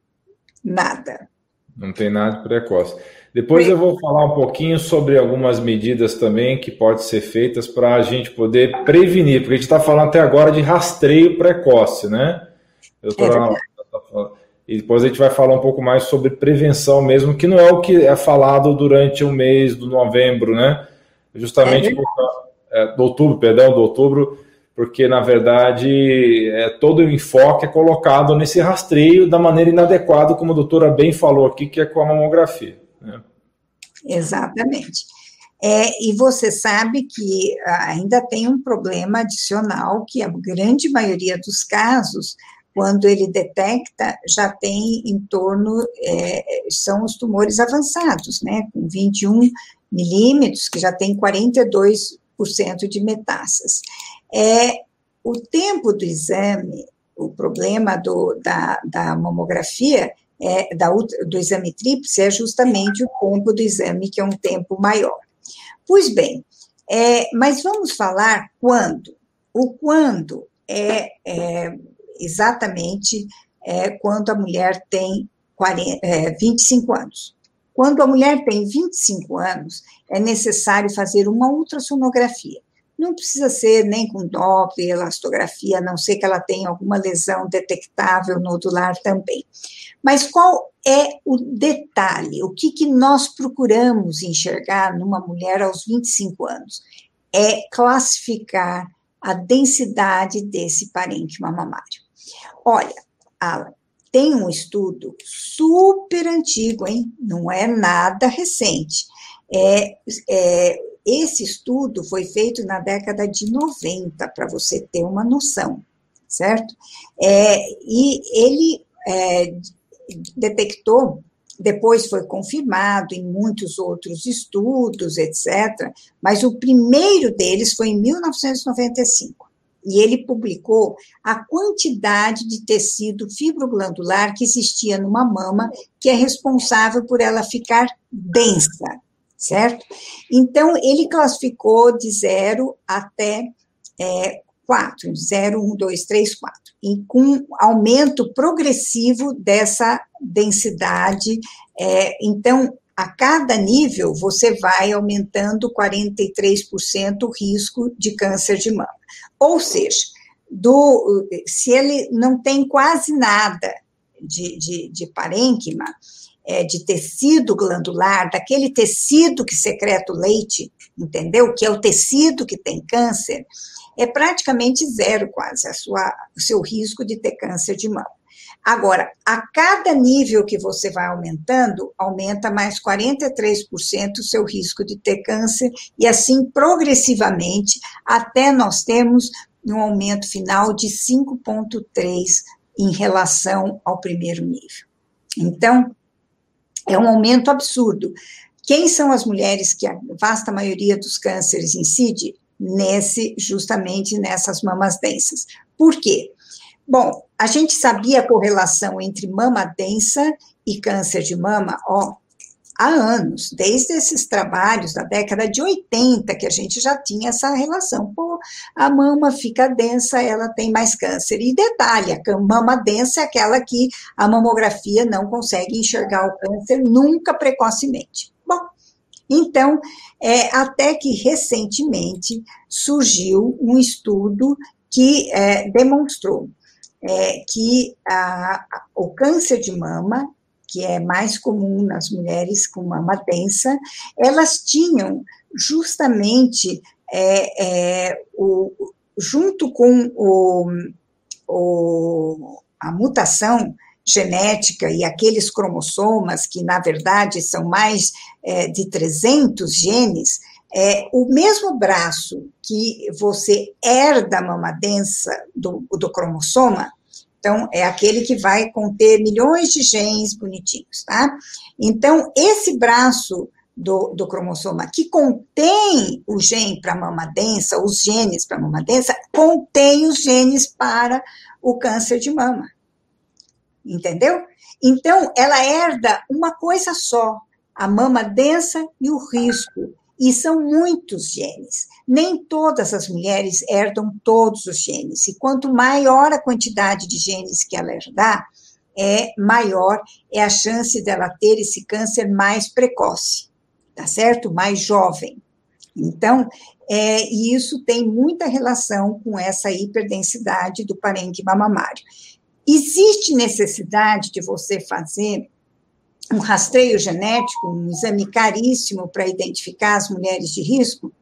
nada. Não tem nada precoce. Depois eu vou falar um pouquinho sobre algumas medidas também que podem ser feitas para a gente poder prevenir, porque a gente está falando até agora de rastreio precoce, né? Doutora, é e depois a gente vai falar um pouco mais sobre prevenção mesmo, que não é o que é falado durante o mês do novembro, né? Justamente é é, do outubro, perdão, do outubro, porque na verdade é, todo o enfoque é colocado nesse rastreio da maneira inadequada, como a doutora bem falou aqui, que é com a mamografia. Exatamente. É, e você sabe que ainda tem um problema adicional, que a grande maioria dos casos, quando ele detecta, já tem em torno, é, são os tumores avançados, né, com 21 milímetros, que já tem 42% de metástases. É, o tempo do exame, o problema do, da, da mamografia é, da, do exame tríplice é justamente o tempo do exame, que é um tempo maior. Pois bem, é, mas vamos falar quando. O quando é, é exatamente é, quando a mulher tem 40, é, 25 anos. Quando a mulher tem 25 anos, é necessário fazer uma ultrassonografia. Não precisa ser nem com Doppler, elastografia, a não ser que ela tenha alguma lesão detectável nodular também. Mas qual é o detalhe? O que, que nós procuramos enxergar numa mulher aos 25 anos? É classificar a densidade desse parênquima mamário. Olha, Alan, tem um estudo super antigo, hein? Não é nada recente. É, é, esse estudo foi feito na década de 90, para você ter uma noção, certo? É, e ele é, detectou, depois foi confirmado em muitos outros estudos, etc., mas o primeiro deles foi em 1995 e ele publicou a quantidade de tecido fibroglandular que existia numa mama, que é responsável por ela ficar densa, certo? Então, ele classificou de 0 até é, 4, 0, 1, 2, 3, 4, e com aumento progressivo dessa densidade. É, então, a cada nível, você vai aumentando 43% o risco de câncer de mama. Ou seja, do, se ele não tem quase nada de, de, de parênquima, é, de tecido glandular, daquele tecido que secreta o leite, entendeu? Que é o tecido que tem câncer, é praticamente zero quase a sua, o seu risco de ter câncer de mama. Agora, a cada nível que você vai aumentando, aumenta mais 43% o seu risco de ter câncer, e assim progressivamente, até nós temos um aumento final de 5,3% em relação ao primeiro nível. Então, é um aumento absurdo. Quem são as mulheres que a vasta maioria dos cânceres incide? Nesse, justamente nessas mamas densas. Por quê? Bom, a gente sabia a correlação entre mama densa e câncer de mama, ó, há anos, desde esses trabalhos da década de 80, que a gente já tinha essa relação. Pô, a mama fica densa, ela tem mais câncer. E detalhe, a mama densa é aquela que a mamografia não consegue enxergar o câncer nunca precocemente. Bom, então, é, até que recentemente surgiu um estudo que é, demonstrou é, que a, o câncer de mama, que é mais comum nas mulheres com mama densa, elas tinham justamente é, é, o, junto com o, o, a mutação genética e aqueles cromossomas, que na verdade são mais é, de 300 genes, é, o mesmo braço que você herda a mama densa do, do cromossoma, então, é aquele que vai conter milhões de genes bonitinhos, tá? Então, esse braço do, do cromossoma que contém o gene para mama densa, os genes para mama densa, contém os genes para o câncer de mama. Entendeu? Então, ela herda uma coisa só, a mama densa e o risco. E são muitos genes. Nem todas as mulheres herdam todos os genes. E quanto maior a quantidade de genes que ela herdar, é maior é a chance dela ter esse câncer mais precoce, tá certo? Mais jovem. Então, é, e isso tem muita relação com essa hiperdensidade do parênquima mamário. Existe necessidade de você fazer um rastreio genético, um exame caríssimo para identificar as mulheres de risco,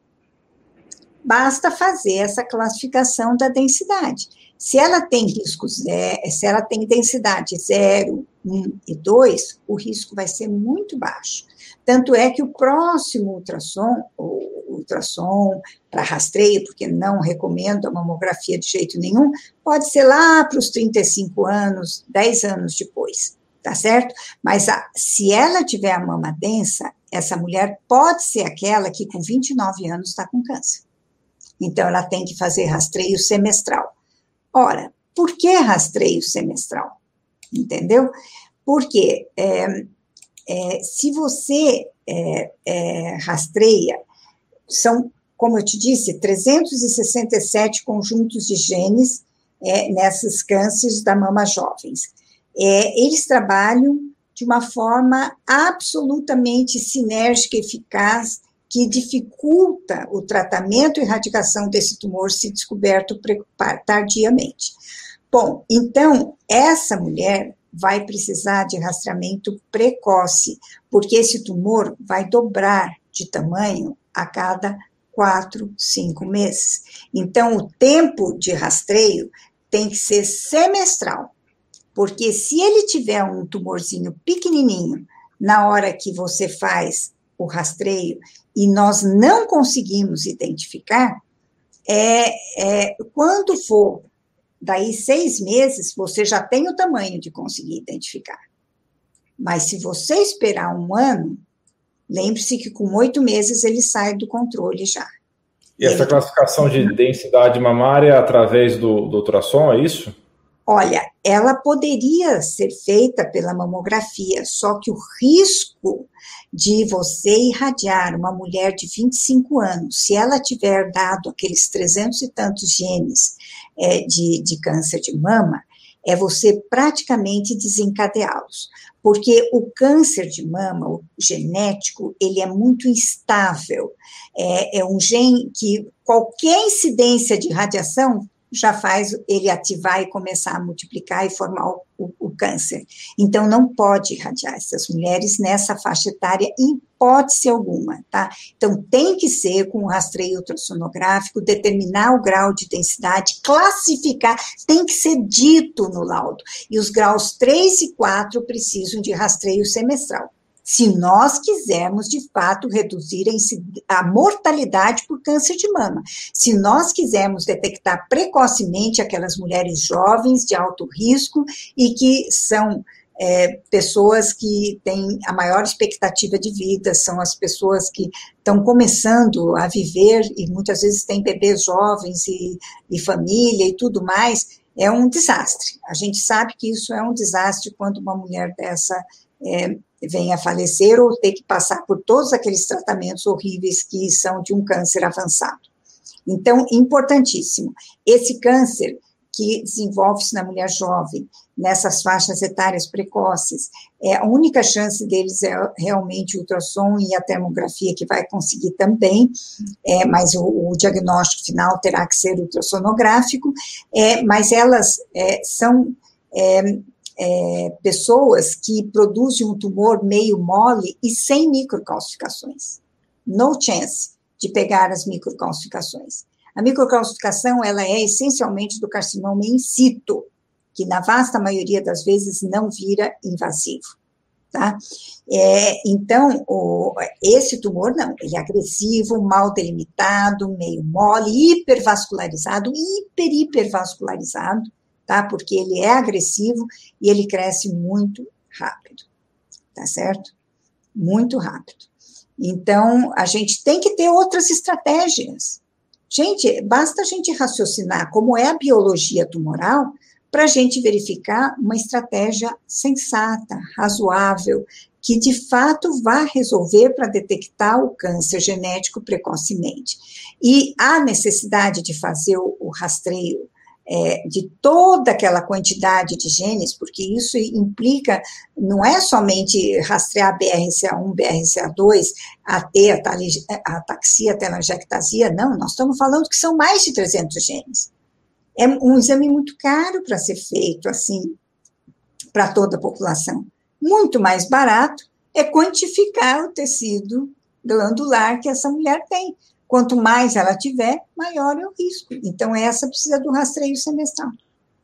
basta fazer essa classificação da densidade. Se ela tem riscos, se ela tem densidade 0, 1 e 2, o risco vai ser muito baixo. Tanto é que o próximo ultrassom, o ultrassom para rastreio, porque não recomendo a mamografia de jeito nenhum, pode ser lá para os 35 anos, 10 anos depois tá certo? Mas a, se ela tiver a mama densa, essa mulher pode ser aquela que com 29 anos está com câncer. Então, ela tem que fazer rastreio semestral. Ora, por que rastreio semestral? Entendeu? Porque é, é, se você é, é rastreia, são, como eu te disse, 367 conjuntos de genes é, nessas cânceres da mama jovens. É, eles trabalham de uma forma absolutamente sinérgica eficaz que dificulta o tratamento e erradicação desse tumor se descoberto tardiamente. Bom, então, essa mulher vai precisar de rastreamento precoce, porque esse tumor vai dobrar de tamanho a cada quatro, cinco meses. Então, o tempo de rastreio tem que ser semestral, porque se ele tiver um tumorzinho pequenininho na hora que você faz o rastreio e nós não conseguimos identificar, é, é, quando for daí seis meses, você já tem o tamanho de conseguir identificar. Mas se você esperar um ano, lembre-se que com oito meses ele sai do controle já. E essa classificação de densidade mamária através do, do ultrassom, é isso? Olha, ela poderia ser feita pela mamografia, só que o risco de você irradiar uma mulher de 25 anos, se ela tiver dado aqueles 300 e tantos genes é, de, de câncer de mama, é você praticamente desencadeá-los. Porque o câncer de mama, o genético, ele é muito instável. É, é um gene que qualquer incidência de radiação já faz ele ativar e começar a multiplicar e formar o, o, câncer. Então, não pode irradiar essas mulheres nessa faixa etária, em hipótese alguma, tá? Então, tem que ser com o rastreio ultrassonográfico, determinar o grau de densidade, classificar, tem que ser dito no laudo. E os graus 3 e 4 precisam de rastreio semestral se nós quisermos, de fato, reduzir a mortalidade por câncer de mama. Se nós quisermos detectar precocemente aquelas mulheres jovens de alto risco e que são é, pessoas que têm a maior expectativa de vida, são as pessoas que estão começando a viver e muitas vezes têm bebês jovens e, e família e tudo mais, é um desastre. A gente sabe que isso é um desastre quando uma mulher dessa é, venha a falecer ou ter que passar por todos aqueles tratamentos horríveis que são de um câncer avançado. Então, importantíssimo. Esse câncer que desenvolve-se na mulher jovem, nessas faixas etárias precoces, é, a única chance deles é realmente o ultrassom e a termografia, que vai conseguir também, é, mas o, o, diagnóstico final terá que ser ultrassonográfico, é, mas elas é, são é, pessoas que produzem um tumor meio mole e sem microcalcificações. No chance de pegar as microcalcificações. A microcalcificação, ela é essencialmente do carcinoma in situ, que na vasta maioria das vezes não vira invasivo. Tá? É, então, o, esse tumor não, ele é agressivo, mal delimitado, meio mole, hipervascularizado, hiper, hipervascularizado, tá? Porque ele é agressivo e ele cresce muito rápido, tá certo? Muito rápido. Então, a gente tem que ter outras estratégias. Gente, basta a gente raciocinar como é a biologia tumoral para a gente verificar uma estratégia sensata, razoável, que de fato vá resolver para detectar o câncer genético precocemente. E a necessidade de fazer o, o rastreio é, de toda aquela quantidade de genes, porque isso implica, não é somente rastrear BRCA1, BRCA2, AT, a ataxia, a telangiectasia, não, nós estamos falando que são mais de 300 genes. É um exame muito caro para ser feito, assim, para toda a população. Muito mais barato é quantificar o tecido glandular que essa mulher tem. Quanto mais ela tiver, maior é o risco. Então, essa precisa do rastreio semestral.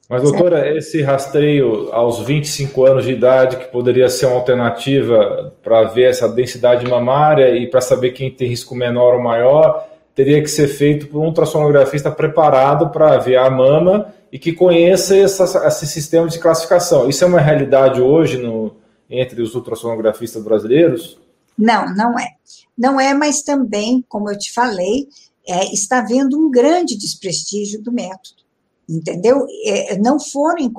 Mas, doutora, certo? esse rastreio aos 25 anos de idade, que poderia ser uma alternativa para ver essa densidade mamária e para saber quem tem risco menor ou maior, teria que ser feito por um ultrassonografista preparado para ver a mama e que conheça essa, esse sistema de classificação. Isso é uma realidade hoje no, entre os ultrassonografistas brasileiros? Não, não é. Não é, mas também, como eu te falei, é, está havendo um grande desprestígio do método. Entendeu? É, não foram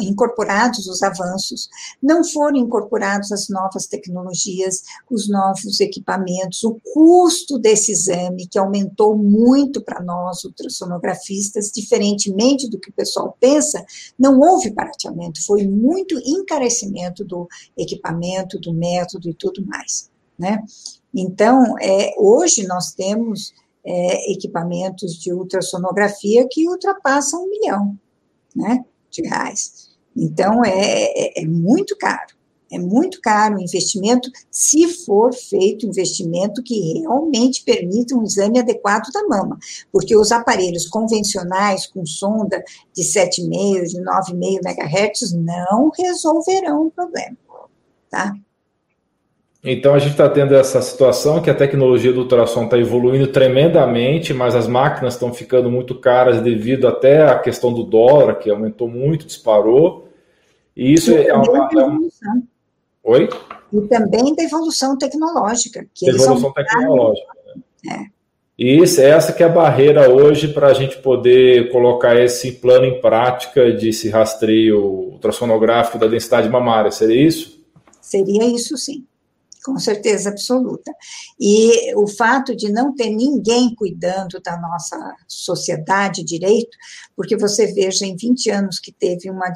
incorporados os avanços, não foram incorporados as novas tecnologias, os novos equipamentos, o custo desse exame, que aumentou muito para nós, ultrassonografistas, diferentemente do que o pessoal pensa, não houve barateamento, foi muito encarecimento do equipamento, do método e tudo mais, né? Então, é, hoje nós temos é, equipamentos de ultrassonografia que ultrapassam um milhão né, de reais. Então, é, é, é muito caro. É muito caro o investimento, se for feito investimento que realmente permita um exame adequado da mama, porque os aparelhos convencionais com sonda de 7,5, de 9,5 MHz não resolverão o problema, tá? Então a gente está tendo essa situação que a tecnologia do ultrassom está evoluindo tremendamente, mas as máquinas estão ficando muito caras devido até à questão do dólar, que aumentou muito, disparou. E isso e é uma. É Oi? E também da evolução tecnológica. Que evolução tecnológica. Né? É. E isso, essa que é a barreira hoje para a gente poder colocar esse plano em prática de esse rastreio ultrassonográfico da densidade mamária. Seria isso? Seria isso sim com certeza absoluta. E o fato de não ter ninguém cuidando da nossa sociedade direito, porque você veja em 20 anos que teve uma,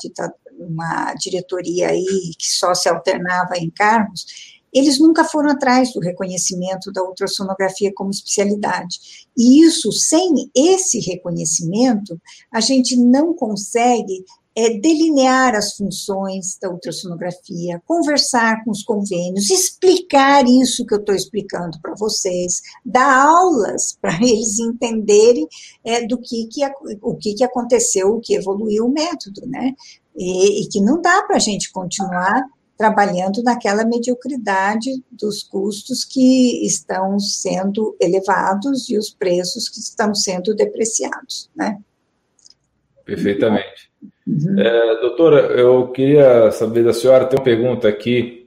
uma diretoria aí que só se alternava em cargos, eles nunca foram atrás do reconhecimento da ultrassonografia como especialidade. E isso, sem esse reconhecimento, a gente não consegue é, delinear as funções da ultrassonografia, conversar com os convênios, explicar isso que eu estou explicando para vocês, dar aulas para eles entenderem é, do que, que o que, que aconteceu, o que evoluiu o método, né? E, e que não dá para a gente continuar trabalhando naquela mediocridade dos custos que estão sendo elevados e os preços que estão sendo depreciados, né? Perfeitamente. Uhum. É, doutora, eu queria saber da senhora, tem uma pergunta aqui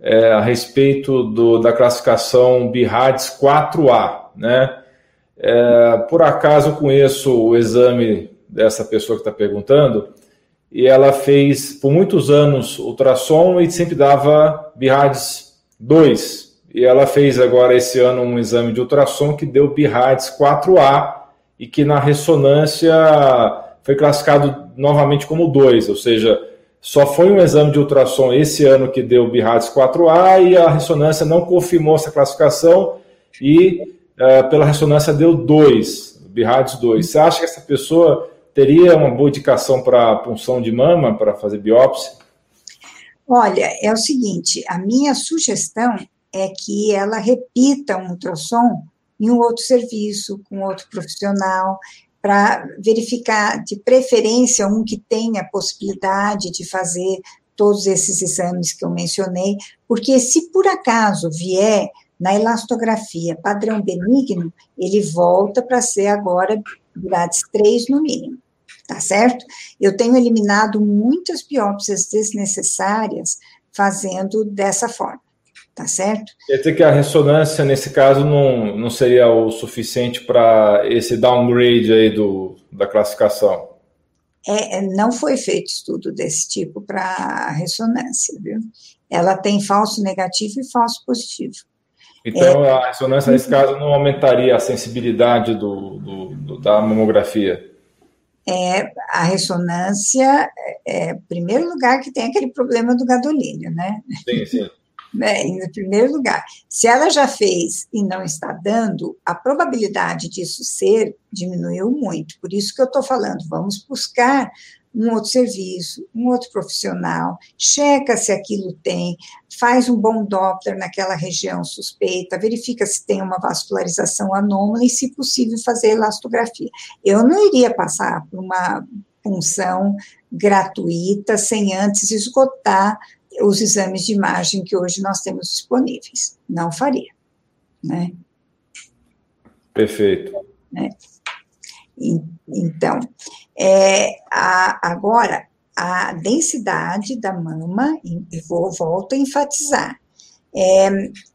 é, a respeito do, da classificação BIRADS 4A, né? É, por acaso eu conheço o exame dessa pessoa que está perguntando, e ela fez por muitos anos ultrassom e sempre dava BIRADS 2. E ela fez agora esse ano um exame de ultrassom que deu BIRADS 4A e que na ressonância foi classificado novamente como 2, ou seja, só foi um exame de ultrassom esse ano que deu BIRADS 4A e a ressonância não confirmou essa classificação e uh, pela ressonância deu 2, BIRADS 2. Você acha que essa pessoa teria uma boa indicação para punção de mama, para fazer biópsia? Olha, é o seguinte, a minha sugestão é que ela repita um ultrassom em um outro serviço, com outro profissional, para verificar, de preferência, um que tenha possibilidade de fazer todos esses exames que eu mencionei, porque se por acaso vier na elastografia padrão benigno, ele volta para ser agora grades 3 no mínimo, tá certo? Eu tenho eliminado muitas biópsias desnecessárias fazendo dessa forma tá certo? Quer dizer que a ressonância, nesse caso, não, não seria o suficiente para esse downgrade aí do, da classificação? É, é não foi feito estudo desse tipo para ressonância, viu? Ela tem falso negativo e falso positivo. Então, é, a ressonância, nesse caso, não aumentaria a sensibilidade do, do, do da mamografia? É, a ressonância, é, em primeiro lugar, que tem aquele problema do gadolínio, né? Sim, sim né, em primeiro lugar. Se ela já fez e não está dando, a probabilidade disso ser diminuiu muito. Por isso que eu estou falando, vamos buscar um outro serviço, um outro profissional, checa se aquilo tem, faz um bom Doppler naquela região suspeita, verifica se tem uma vascularização anômala e, se possível, fazer elastografia. Eu não iria passar por uma punção gratuita sem antes esgotar os exames de imagem que hoje nós temos disponíveis. Não faria. Né? Perfeito. Né? Então, é, a, agora, a densidade da mama, e vou, volto a enfatizar, é,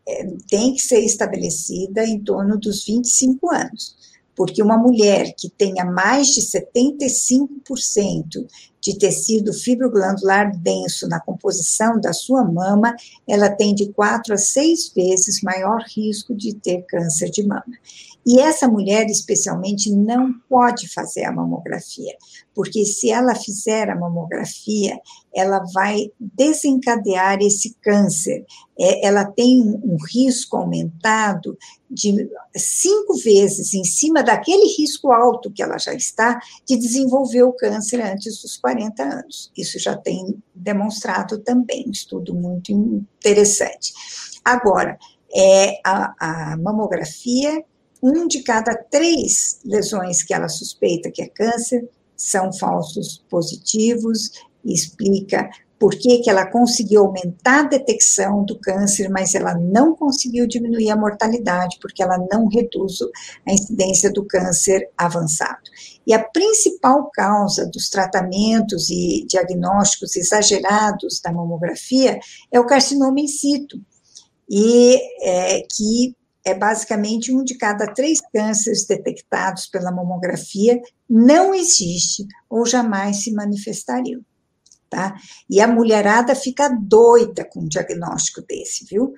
é, tem que ser estabelecida em torno dos 25 anos. Porque uma mulher que tenha mais de 75% de tecido fibroglandular denso na composição da sua mama, ela tem de 4 a 6 vezes maior risco de ter câncer de mama. E essa mulher, especialmente, não pode fazer a mamografia, porque se ela fizer a mamografia, ela vai desencadear esse câncer. É, ela tem um risco aumentado de cinco vezes em cima daquele risco alto que ela já está de desenvolver o câncer antes dos 40 anos. Isso já tem demonstrado também, um estudo muito interessante. Agora, é, a, a mamografia um de cada três lesões que ela suspeita que é câncer são falsos positivos, e explica por que, que ela conseguiu aumentar a detecção do câncer, mas ela não conseguiu diminuir a mortalidade, porque ela não reduz a incidência do câncer avançado. E a principal causa dos tratamentos e diagnósticos exagerados da mamografia é o carcinoma in situ, e é, que é basicamente um de cada três cânceres detectados pela mamografia não existe ou jamais se manifestariam. Tá? E a mulherada fica doida com um diagnóstico desse, viu?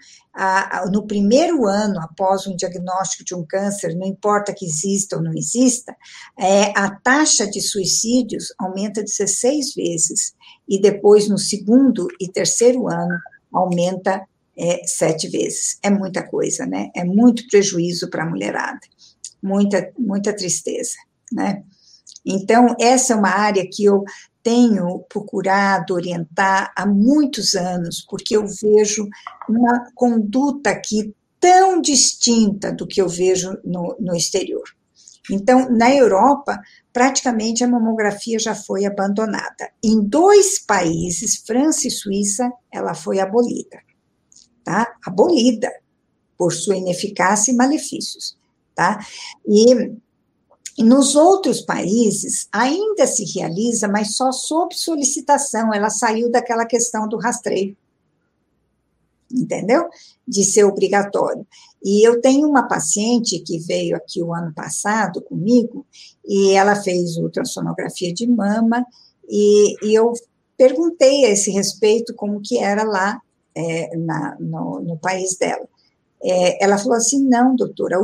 No primeiro ano após um diagnóstico de um câncer, não importa que exista ou não exista, é, a taxa de suicídios aumenta 16 vezes, e depois no segundo e terceiro ano aumenta é, sete vezes. É muita coisa, né? É muito prejuízo para a mulherada, muita, muita tristeza, né? Então, essa é uma área que eu tenho procurado orientar há muitos anos, porque eu vejo uma conduta aqui tão distinta do que eu vejo no, no exterior. Então, na Europa, praticamente a mamografia já foi abandonada. Em dois países, França e Suíça, ela foi abolida tá? Abolida por sua ineficácia e malefícios, tá? E, nos outros países ainda se realiza, mas só sob solicitação. Ela saiu daquela questão do rastreio, entendeu? De ser obrigatório. E eu tenho uma paciente que veio aqui o ano passado comigo, e ela fez ultrassonografia de mama, e, e eu perguntei a esse respeito como que era lá é, na, no, no, país dela. É, ela falou assim: não, doutora,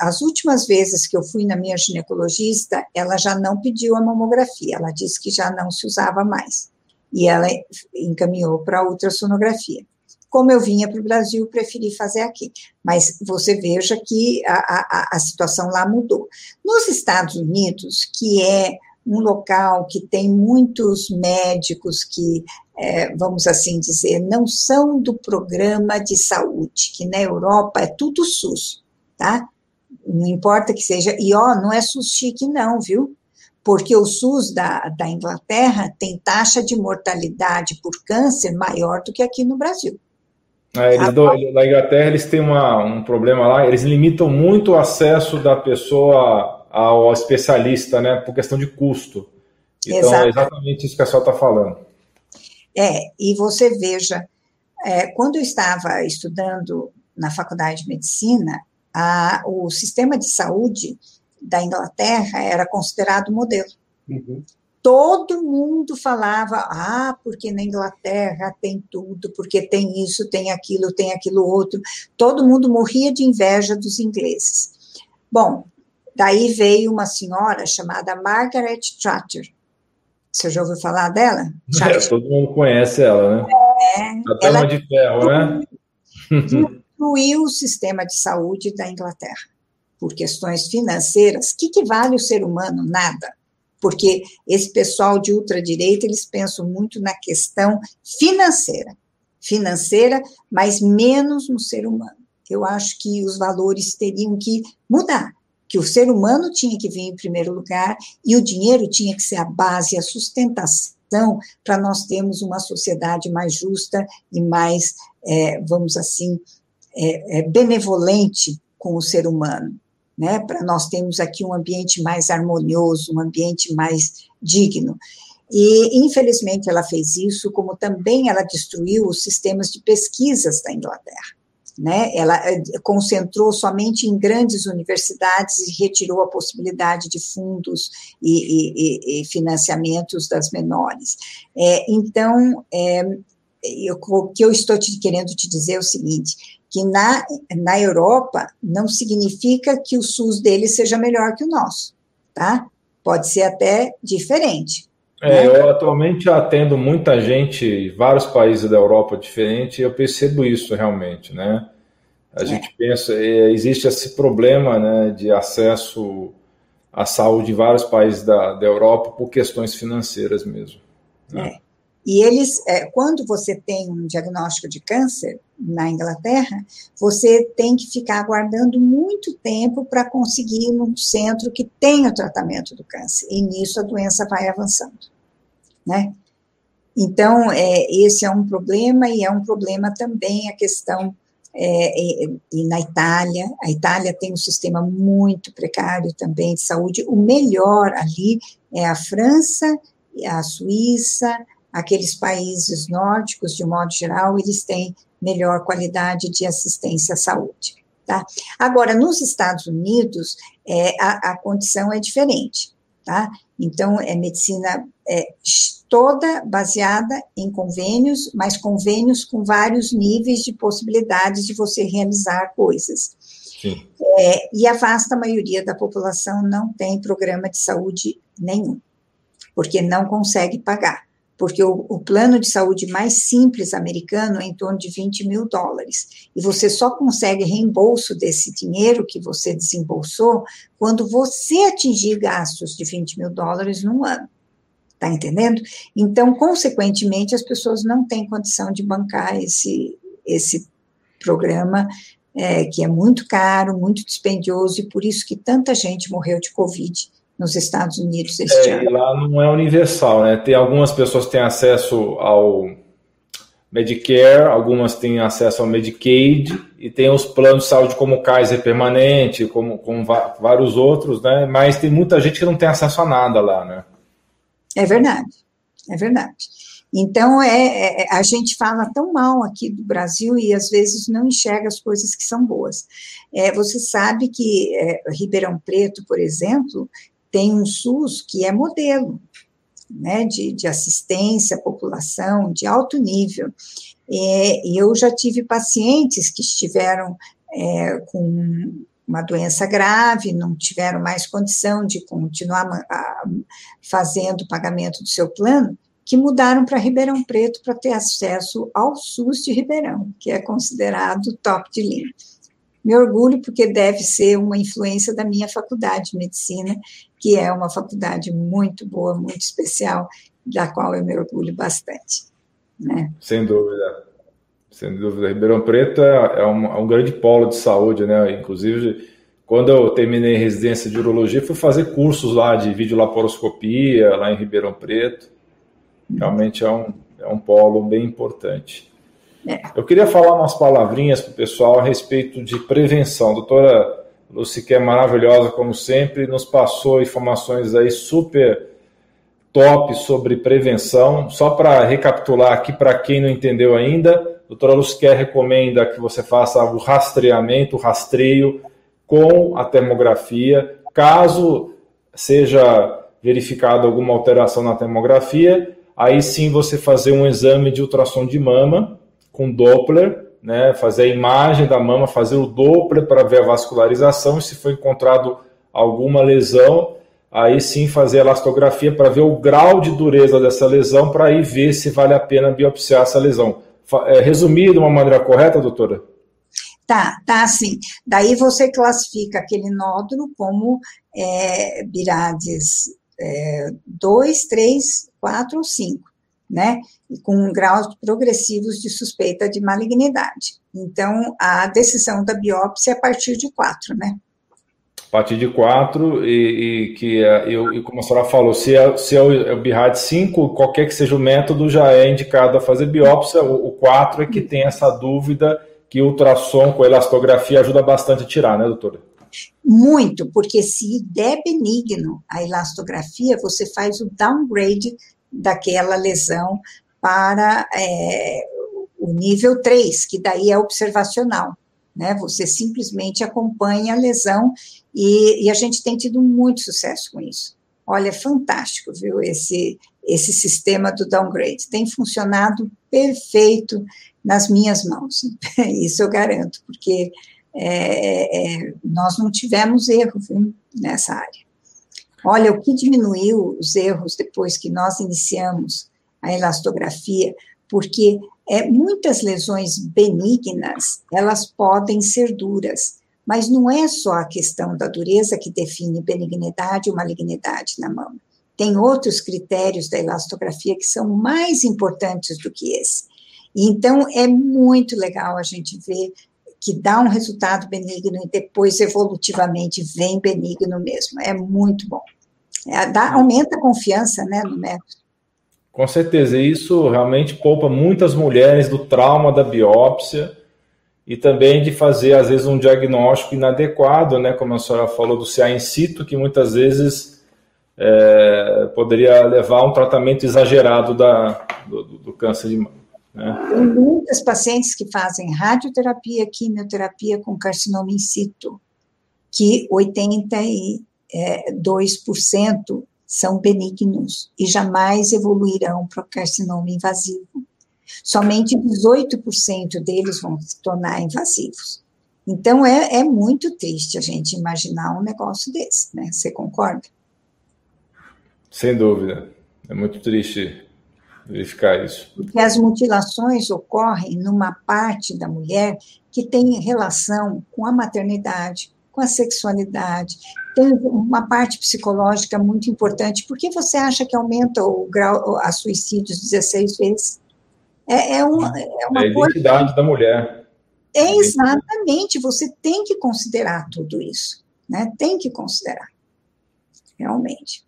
as últimas vezes que eu fui na minha ginecologista, ela já não pediu a mamografia, ela disse que já não se usava mais. E ela encaminhou para a ultrassonografia. Como eu vinha para o Brasil, preferi fazer aqui. Mas você veja que a, a, a situação lá mudou. Nos Estados Unidos, que é um local que tem muitos médicos que, é, vamos assim dizer, não são do programa de saúde, que na Europa é tudo SUS, tá? Não importa que seja, e ó, não é SUS chique não, viu? Porque o SUS da, da Inglaterra tem taxa de mortalidade por câncer maior do que aqui no Brasil. É, eles do, na Inglaterra eles têm uma, um problema lá, eles limitam muito o acesso da pessoa ao especialista, né, por questão de custo. Então, Exato. é exatamente isso que a senhora está falando. É, e você veja, é, quando eu estava estudando na faculdade de medicina, a, o sistema de saúde da Inglaterra era considerado modelo. Uhum. Todo mundo falava, ah, porque na Inglaterra tem tudo, porque tem isso, tem aquilo, tem aquilo outro. Todo mundo morria de inveja dos ingleses. Bom, Daí veio uma senhora chamada Margaret Thatcher. Você já ouviu falar dela? É, todo mundo conhece ela, né? É, a ela de ferro, né? Destruiu o sistema de saúde da Inglaterra por questões financeiras. O que, que vale o ser humano? Nada. Porque esse pessoal de ultradireita, eles pensam muito na questão financeira. Financeira, mas menos no ser humano. Eu acho que os valores teriam que mudar que o ser humano tinha que vir em primeiro lugar e o dinheiro tinha que ser a base, a sustentação para nós termos uma sociedade mais justa e mais, é, vamos assim, é, é, benevolente com o ser humano, né? Para nós termos aqui um ambiente mais harmonioso, um ambiente mais digno. E, infelizmente, ela fez isso, como também ela destruiu os sistemas de pesquisas da Inglaterra. Né? Ela eh, concentrou somente em grandes universidades e retirou a possibilidade de fundos e, e, e financiamentos das menores. É, então, é, eu, o que eu estou te, querendo te dizer é o seguinte: que na, na Europa não significa que o SUS deles seja melhor que o nosso, tá? Pode ser até diferente. É, né? eu atualmente atendo muita gente, vários países da Europa diferentes, e eu percebo isso realmente, né? A é. gente pensa, é, existe esse problema né, de acesso à saúde em vários países da, da Europa por questões financeiras mesmo. Né? É. E eles, é, quando você tem um diagnóstico de câncer na Inglaterra, você tem que ficar aguardando muito tempo para conseguir ir num centro que tenha o tratamento do câncer. E nisso a doença vai avançando, né? Então, é, esse é um problema, e é um problema também a questão é, e, e, na Itália, a Itália tem um sistema muito precário também de saúde. O melhor ali é a França, a Suíça, aqueles países nórdicos, de modo geral, eles têm melhor qualidade de assistência à saúde. Tá? Agora, nos Estados Unidos, é, a, a condição é diferente. Tá? Então, é medicina é, toda baseada em convênios, mas convênios com vários níveis de possibilidades de você realizar coisas. É, e a vasta maioria da população não tem programa de saúde nenhum, porque não consegue pagar porque o, o, plano de saúde mais simples americano é em torno de 20 mil dólares. E você só consegue reembolso desse dinheiro que você desembolsou quando você atingir gastos de 20 mil dólares num ano. Está entendendo? Então, consequentemente, as pessoas não têm condição de bancar esse, esse programa, é, que é muito caro, muito dispendioso, e por isso que tanta gente morreu de Covid nos Estados Unidos este é, ano. Lá não é universal, né? Tem algumas pessoas que têm acesso ao Medicare, algumas têm acesso ao Medicaid e tem os planos de saúde como o Kaiser permanente, como, como vários outros, né? Mas tem muita gente que não tem acesso a nada lá, né? É verdade, é verdade. Então, é, é, a gente fala tão mal aqui do Brasil e às vezes não enxerga as coisas que são boas. É, você sabe que é, Ribeirão Preto, por exemplo, tem um SUS que é modelo né, de, de assistência à população de alto nível. É, eu já tive pacientes que estiveram é, com uma doença grave, não tiveram mais condição de continuar fazendo o pagamento do seu plano, que mudaram para Ribeirão Preto para ter acesso ao SUS de Ribeirão, que é considerado top de linha. Me orgulho porque deve ser uma influência da minha faculdade de medicina, que é uma faculdade muito boa, muito especial, da qual eu me orgulho bastante. Né? Sem dúvida. Sem dúvida. Ribeirão Preto é, é um, é um grande polo de saúde, né? Inclusive, quando eu terminei residência de urologia, fui fazer cursos lá de videolaparoscopia, lá em Ribeirão Preto. Realmente é um, é um polo bem importante. É. Eu queria falar umas palavrinhas para o pessoal a respeito de prevenção. Doutora Lucy, é maravilhosa, como sempre, nos passou informações aí super top sobre prevenção. Só para recapitular aqui, para quem não entendeu ainda, a doutora Luciquer recomenda que você faça o rastreamento, o rastreio com a termografia. Caso seja verificada alguma alteração na termografia, aí sim você fazer um exame de ultrassom de mama, com Doppler, né, fazer a imagem da mama, fazer o Doppler para ver a vascularização, e se for encontrado alguma lesão, aí sim fazer a elastografia para ver o grau de dureza dessa lesão, para aí ver se vale a pena biopsiar essa lesão. É, resumido de uma maneira correta, doutora? Tá, tá assim. Daí você classifica aquele nódulo como é, Birades 2, 3, 4 ou 5 né? E com graus progressivos de suspeita de malignidade. Então, a decisão da biópsia é a partir de quatro, né? A partir de quatro, e, e que, é, eu, e como a senhora falou, se é, se é o, é o BIRAD 5, qualquer que seja o método, já é indicado a fazer biópsia. O, o 4 é que tem essa dúvida que o ultrassom com elastografia ajuda bastante a tirar, né, doutora? Muito, porque se der benigno a elastografia, você faz o downgrade daquela lesão para é, o nível 3, que daí é observacional. né? Você simplesmente acompanha a lesão e, e a gente tem tido muito sucesso com isso. Olha, é fantástico, viu, esse, esse sistema do downgrade. Tem funcionado perfeito nas minhas mãos, isso eu garanto, porque é, é, nós não tivemos erro viu, nessa área. Olha, o que diminuiu os erros depois que nós iniciamos a elastografia, porque é, muitas lesões benignas, elas podem ser duras, mas não é só a questão da dureza que define benignidade ou malignidade na mão. Tem outros critérios da elastografia que são mais importantes do que esse. Então, é muito legal a gente ver que dá um resultado benigno e depois evolutivamente vem benigno mesmo. É muito bom. É, dá, aumenta a confiança né, no método. Com certeza, isso realmente poupa muitas mulheres do trauma da biópsia e também de fazer, às vezes, um diagnóstico inadequado, né, como a senhora falou, do CA in situ, que muitas vezes é, poderia levar a um tratamento exagerado da, do, do câncer de mama. Né? Tem muitas pacientes que fazem radioterapia, quimioterapia com carcinoma in situ, que 82% são benignos e jamais evoluirão para o carcinoma invasivo. Somente 18% deles vão se tornar invasivos. Então, é, é muito triste a gente imaginar um negócio desse, né? Você concorda? Sem dúvida. É muito triste verificar isso. Porque as mutilações ocorrem numa parte da mulher que tem relação com a maternidade, com a sexualidade. Tem uma parte psicológica muito importante. Por que você acha que aumenta o grau a suicídios 16 vezes? É, é, uma, é uma é a identidade coisa... da mulher. É exatamente, você tem que considerar tudo isso, né? Tem que considerar, realmente.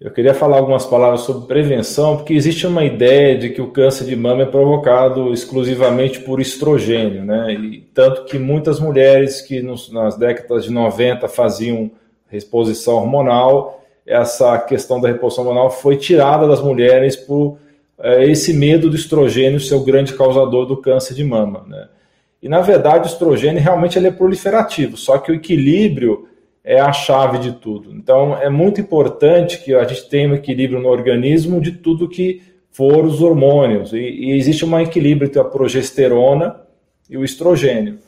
Eu queria falar algumas palavras sobre prevenção, porque existe uma ideia de que o câncer de mama é provocado exclusivamente por estrogênio, né? E tanto que muitas mulheres que nos, nas décadas de 90 faziam reposição hormonal, essa questão da reposição hormonal foi tirada das mulheres por é, esse medo do estrogênio ser o grande causador do câncer de mama, né? E na verdade o estrogênio realmente ele é proliferativo, só que o equilíbrio é a chave de tudo. Então, é muito importante que a gente tenha um equilíbrio no organismo de tudo que for os hormônios. E, e existe um equilíbrio entre a progesterona e o estrogênio.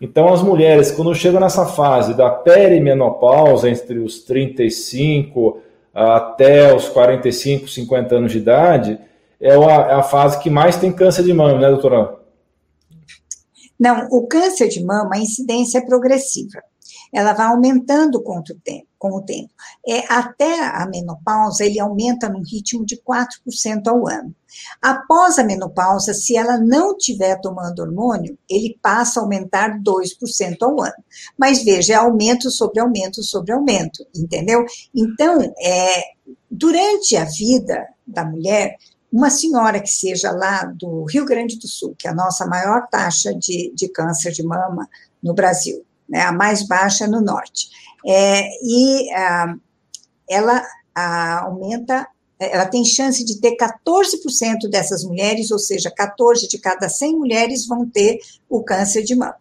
Então, as mulheres, quando chegam nessa fase da perimenopausa, entre os 35 até os 45, 50 anos de idade, é a, é a fase que mais tem câncer de mama, né, doutora? Não, o câncer de mama, a incidência é progressiva ela vai aumentando com o tempo. Com o tempo. É, até a menopausa, ele aumenta num ritmo de 4% ao ano. Após a menopausa, se ela não estiver tomando hormônio, ele passa a aumentar 2% ao ano. Mas veja, é aumento sobre aumento sobre aumento, entendeu? Então, é, durante a vida da mulher, uma senhora que seja lá do Rio Grande do Sul, que é a nossa maior taxa de, de câncer de mama no Brasil, né, a mais baixa no norte. É, e ah, ela ah, aumenta, ela tem chance de ter 14% dessas mulheres, ou seja, 14 de cada 100 mulheres vão ter o câncer de mama.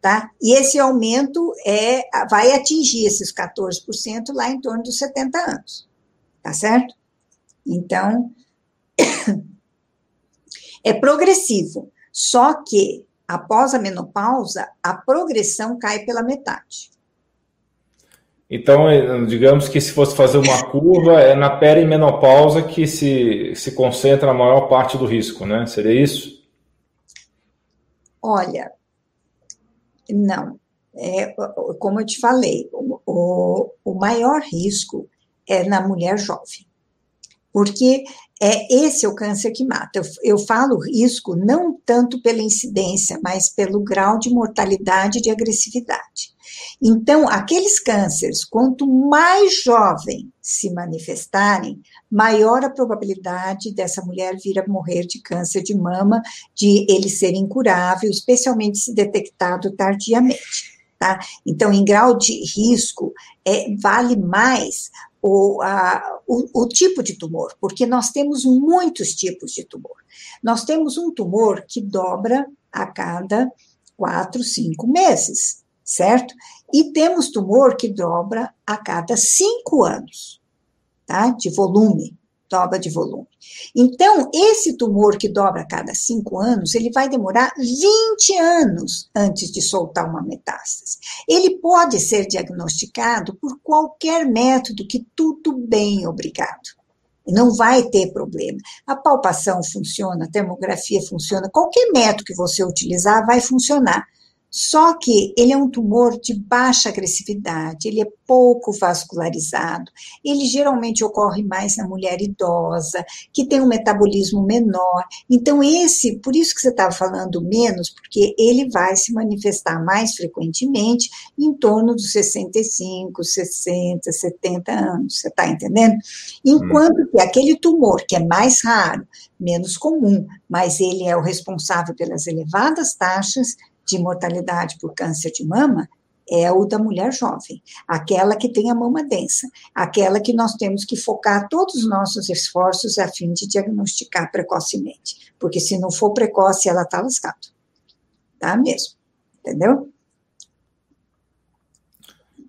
Tá? E esse aumento é, vai atingir esses 14% lá em torno dos 70 anos. Tá certo? Então, é progressivo. Só que Após a menopausa, a progressão cai pela metade. Então, digamos que se fosse fazer uma curva, é na perimenopausa que se, se concentra a maior parte do risco, né? Seria isso? Olha, não. É, como eu te falei, o, o, o maior risco é na mulher jovem porque é esse é o câncer que mata. Eu, eu falo risco não tanto pela incidência, mas pelo grau de mortalidade e de agressividade. Então, aqueles cânceres, quanto mais jovem se manifestarem, maior a probabilidade dessa mulher vir a morrer de câncer de mama, de ele ser incurável, especialmente se detectado tardiamente. Tá? Então, em grau de risco, é, vale mais o, a, o, o, tipo de tumor, porque nós temos muitos tipos de tumor. Nós temos um tumor que dobra a cada quatro, cinco meses, certo? E temos tumor que dobra a cada cinco anos, tá? De volume, dobra de volume. Então, esse tumor que dobra a cada cinco anos, ele vai demorar 20 anos antes de soltar uma metástase. Ele pode ser diagnosticado por qualquer método que tudo bem, obrigado. Não vai ter problema. A palpação funciona, a termografia funciona, qualquer método que você utilizar vai funcionar. Só que ele é um tumor de baixa agressividade, ele é pouco vascularizado, ele geralmente ocorre mais na mulher idosa, que tem um metabolismo menor. Então, esse, por isso que você estava falando menos, porque ele vai se manifestar mais frequentemente em torno dos 65, 60, 70 anos, você está entendendo? Enquanto que aquele tumor que é mais raro, menos comum, mas ele é o responsável pelas elevadas taxas de mortalidade por câncer de mama é o da mulher jovem, aquela que tem a mama densa, aquela que nós temos que focar todos os nossos esforços a fim de diagnosticar precocemente, porque se não for precoce, ela está lascada, tá mesmo, entendeu?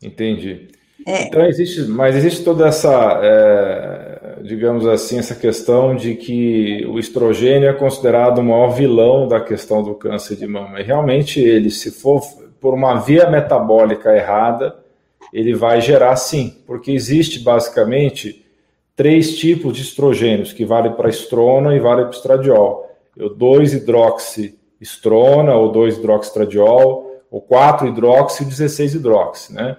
Entendi. É. Então existe, mas existe toda essa, é, digamos assim, essa questão de que o estrogênio é considerado o maior vilão da questão do câncer de mama. E realmente ele, se for por uma via metabólica errada, ele vai gerar sim, porque existe basicamente três tipos de estrogênios que valem para estrona e valem para estradiol. O 2-hidroxiestrona, ou 2-hidroxistradiol, o 4-hidroxi e o 16-hidroxi, né?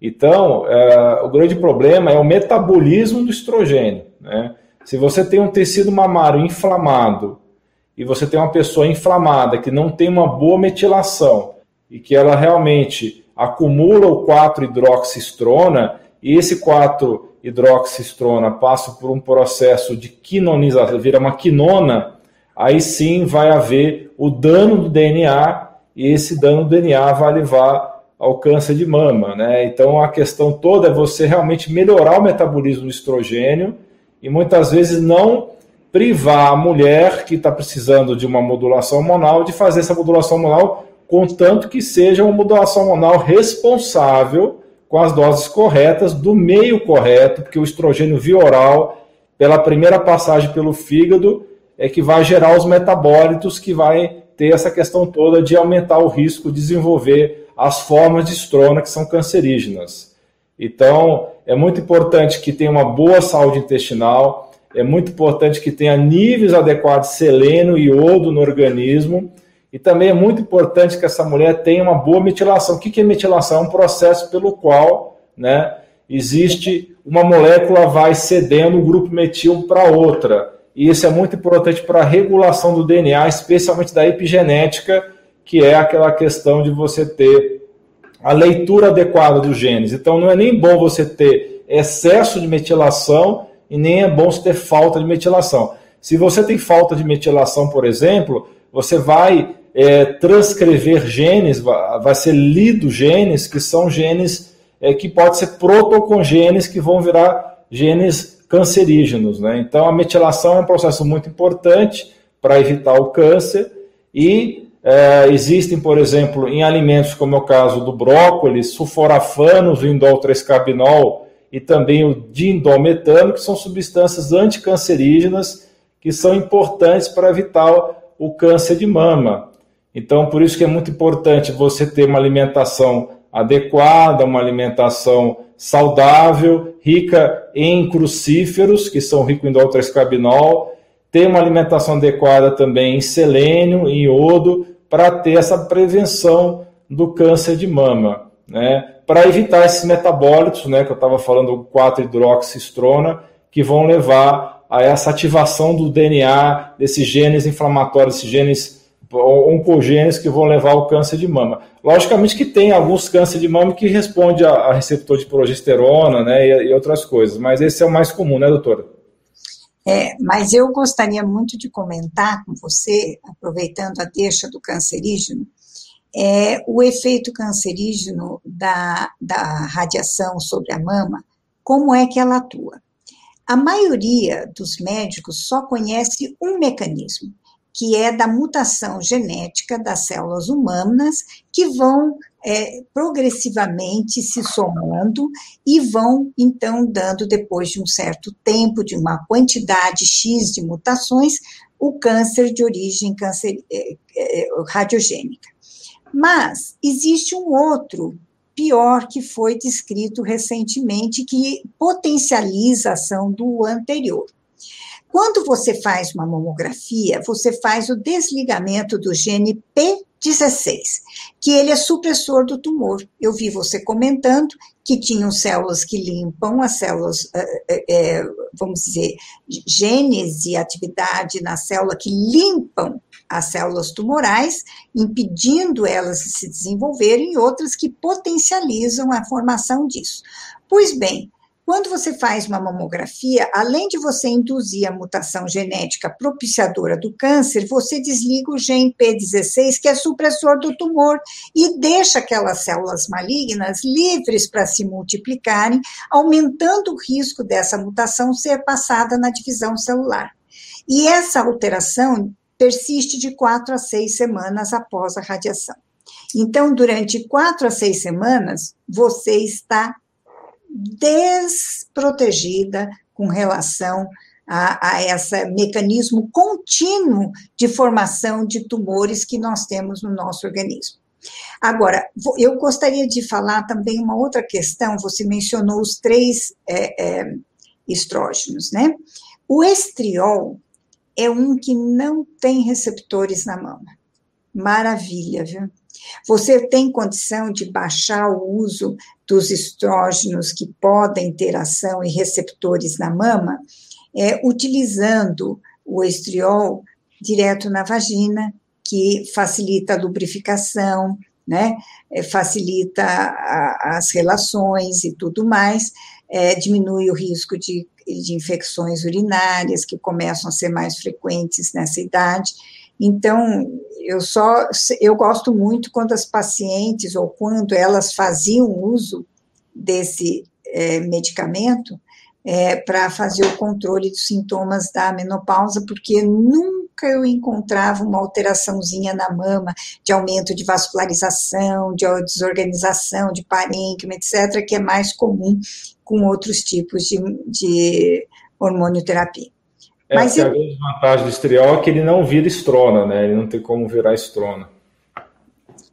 Então, é, o grande problema é o metabolismo do estrogênio. Né? Se você tem um tecido mamário inflamado e você tem uma pessoa inflamada que não tem uma boa metilação e que ela realmente acumula o 4-hidroxistrona e esse 4-hidroxistrona passa por um processo de quinonização, vira uma quinona, aí sim vai haver o dano do DNA e esse dano do DNA vai levar ao câncer de mama, né? Então a questão toda é você realmente melhorar o metabolismo do estrogênio e muitas vezes não privar a mulher que está precisando de uma modulação hormonal de fazer essa modulação hormonal, contanto que seja uma modulação hormonal responsável com as doses corretas, do meio correto, porque o estrogênio via oral, pela primeira passagem pelo fígado, é que vai gerar os metabólitos que vai ter essa questão toda de aumentar o risco de desenvolver as formas de estrona que são cancerígenas. Então, é muito importante que tenha uma boa saúde intestinal, é muito importante que tenha níveis adequados de selênio e iodo no organismo, e também é muito importante que essa mulher tenha uma boa metilação. O que é metilação? É um processo pelo qual né, existe uma molécula vai cedendo o grupo metil para outra. E isso é muito importante para a regulação do DNA, especialmente da epigenética, que é aquela questão de você ter a leitura adequada dos genes. Então, não é nem bom você ter excesso de metilação e nem é bom você ter falta de metilação. Se você tem falta de metilação, por exemplo, você vai é, transcrever genes, vai ser lido genes que são genes é, que pode ser protocongenes que vão virar genes cancerígenos. Né? Então, a metilação é um processo muito importante para evitar o câncer e é, existem, por exemplo, em alimentos como é o caso do brócolis, sulforafanos, o indol 3-carbinol e também o dindometano, que são substâncias anticancerígenas que são importantes para evitar o câncer de mama. Então, por isso que é muito importante você ter uma alimentação adequada, uma alimentação saudável, rica em crucíferos, que são ricos em indol 3-carbinol, ter uma alimentação adequada também em selênio e iodo para ter essa prevenção do câncer de mama, né? Para evitar esses metabólitos, né, que eu estava falando, 4-hidroxistrona, que vão levar a essa ativação do DNA desses genes inflamatórios, esses genes oncogenes que vão levar ao câncer de mama. Logicamente que tem alguns cânceres de mama que respondem a, a receptor de progesterona, né, e, e outras coisas, mas esse é o mais comum, né, doutora? É, mas eu gostaria muito de comentar com você, aproveitando a deixa do cancerígeno, é, o efeito cancerígeno da, da radiação sobre a mama, como é que ela atua. A maioria dos médicos só conhece um mecanismo, que é da mutação genética das células humanas, que vão é, progressivamente se somando e vão, então, dando, depois de um certo tempo, de uma quantidade X de mutações, o câncer de origem câncer, é, é, radiogênica. Mas existe um outro pior que foi descrito recentemente, que potencializa a ação do anterior. Quando você faz uma mamografia, você faz o desligamento do gene P16, que ele é supressor do tumor. Eu vi você comentando que tinham células que limpam as células, é, vamos dizer, genes e atividade na célula que limpam as células tumorais, impedindo elas de se desenvolverem, e outras que potencializam a formação disso. Pois bem, quando você faz uma mamografia, além de você induzir a mutação genética propiciadora do câncer, você desliga o gene P16, que é supressor do tumor, e deixa aquelas células malignas livres para se multiplicarem, aumentando o risco dessa mutação ser passada na divisão celular. E essa alteração persiste de quatro a seis semanas após a radiação. Então, durante quatro a seis semanas, você está desprotegida com relação a, a esse mecanismo contínuo de formação de tumores que nós temos no nosso organismo. Agora, eu gostaria de falar também uma outra questão. Você mencionou os três é, é, estrógenos, né? O estriol é um que não tem receptores na mama. Maravilha, viu? Você tem condição de baixar o uso dos estrógenos que podem ter ação e receptores na mama, é, utilizando o estriol direto na vagina, que facilita a lubrificação, né? É, facilita a, as relações e tudo mais, é, diminui o risco de, de infecções urinárias, que começam a ser mais frequentes nessa idade. Então, eu só eu gosto muito quando as pacientes ou quando elas faziam uso desse é, medicamento é, para fazer o controle dos sintomas da menopausa, porque nunca eu encontrava uma alteraçãozinha na mama de aumento de vascularização, de desorganização, de parênquima, etc., que é mais comum com outros tipos de, de hormonioterapia. É, Mas a grande vantagem do estriol é que ele não vira estrona, né? Ele não tem como virar estrona.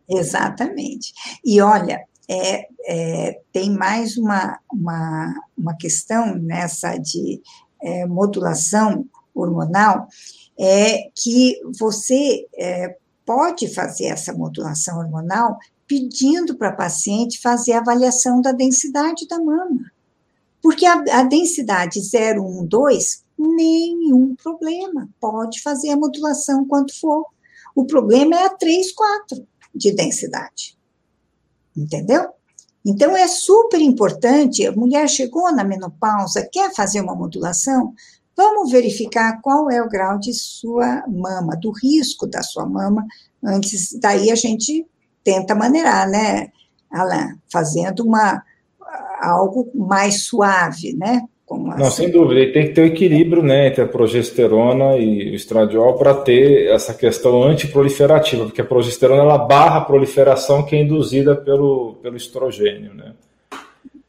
Exatamente. E olha, é, é, tem mais uma, uma, uma questão nessa de é, modulação hormonal, é que você é, pode fazer essa modulação hormonal pedindo para a paciente fazer a avaliação da densidade da mama. Porque a, a densidade 012, nenhum problema, pode fazer a modulação quanto for. O problema é a 3, 4 de densidade. Entendeu? Então é super importante, a mulher chegou na menopausa, quer fazer uma modulação, vamos verificar qual é o grau de sua mama, do risco da sua mama, antes daí a gente tenta maneirar, né, Alain, fazendo uma algo mais suave, né? Como Não, assim. sem dúvida, e tem que ter um equilíbrio né, entre a progesterona e o estradiol para ter essa questão antiproliferativa, porque a progesterona ela barra a proliferação que é induzida pelo, pelo estrogênio. Né?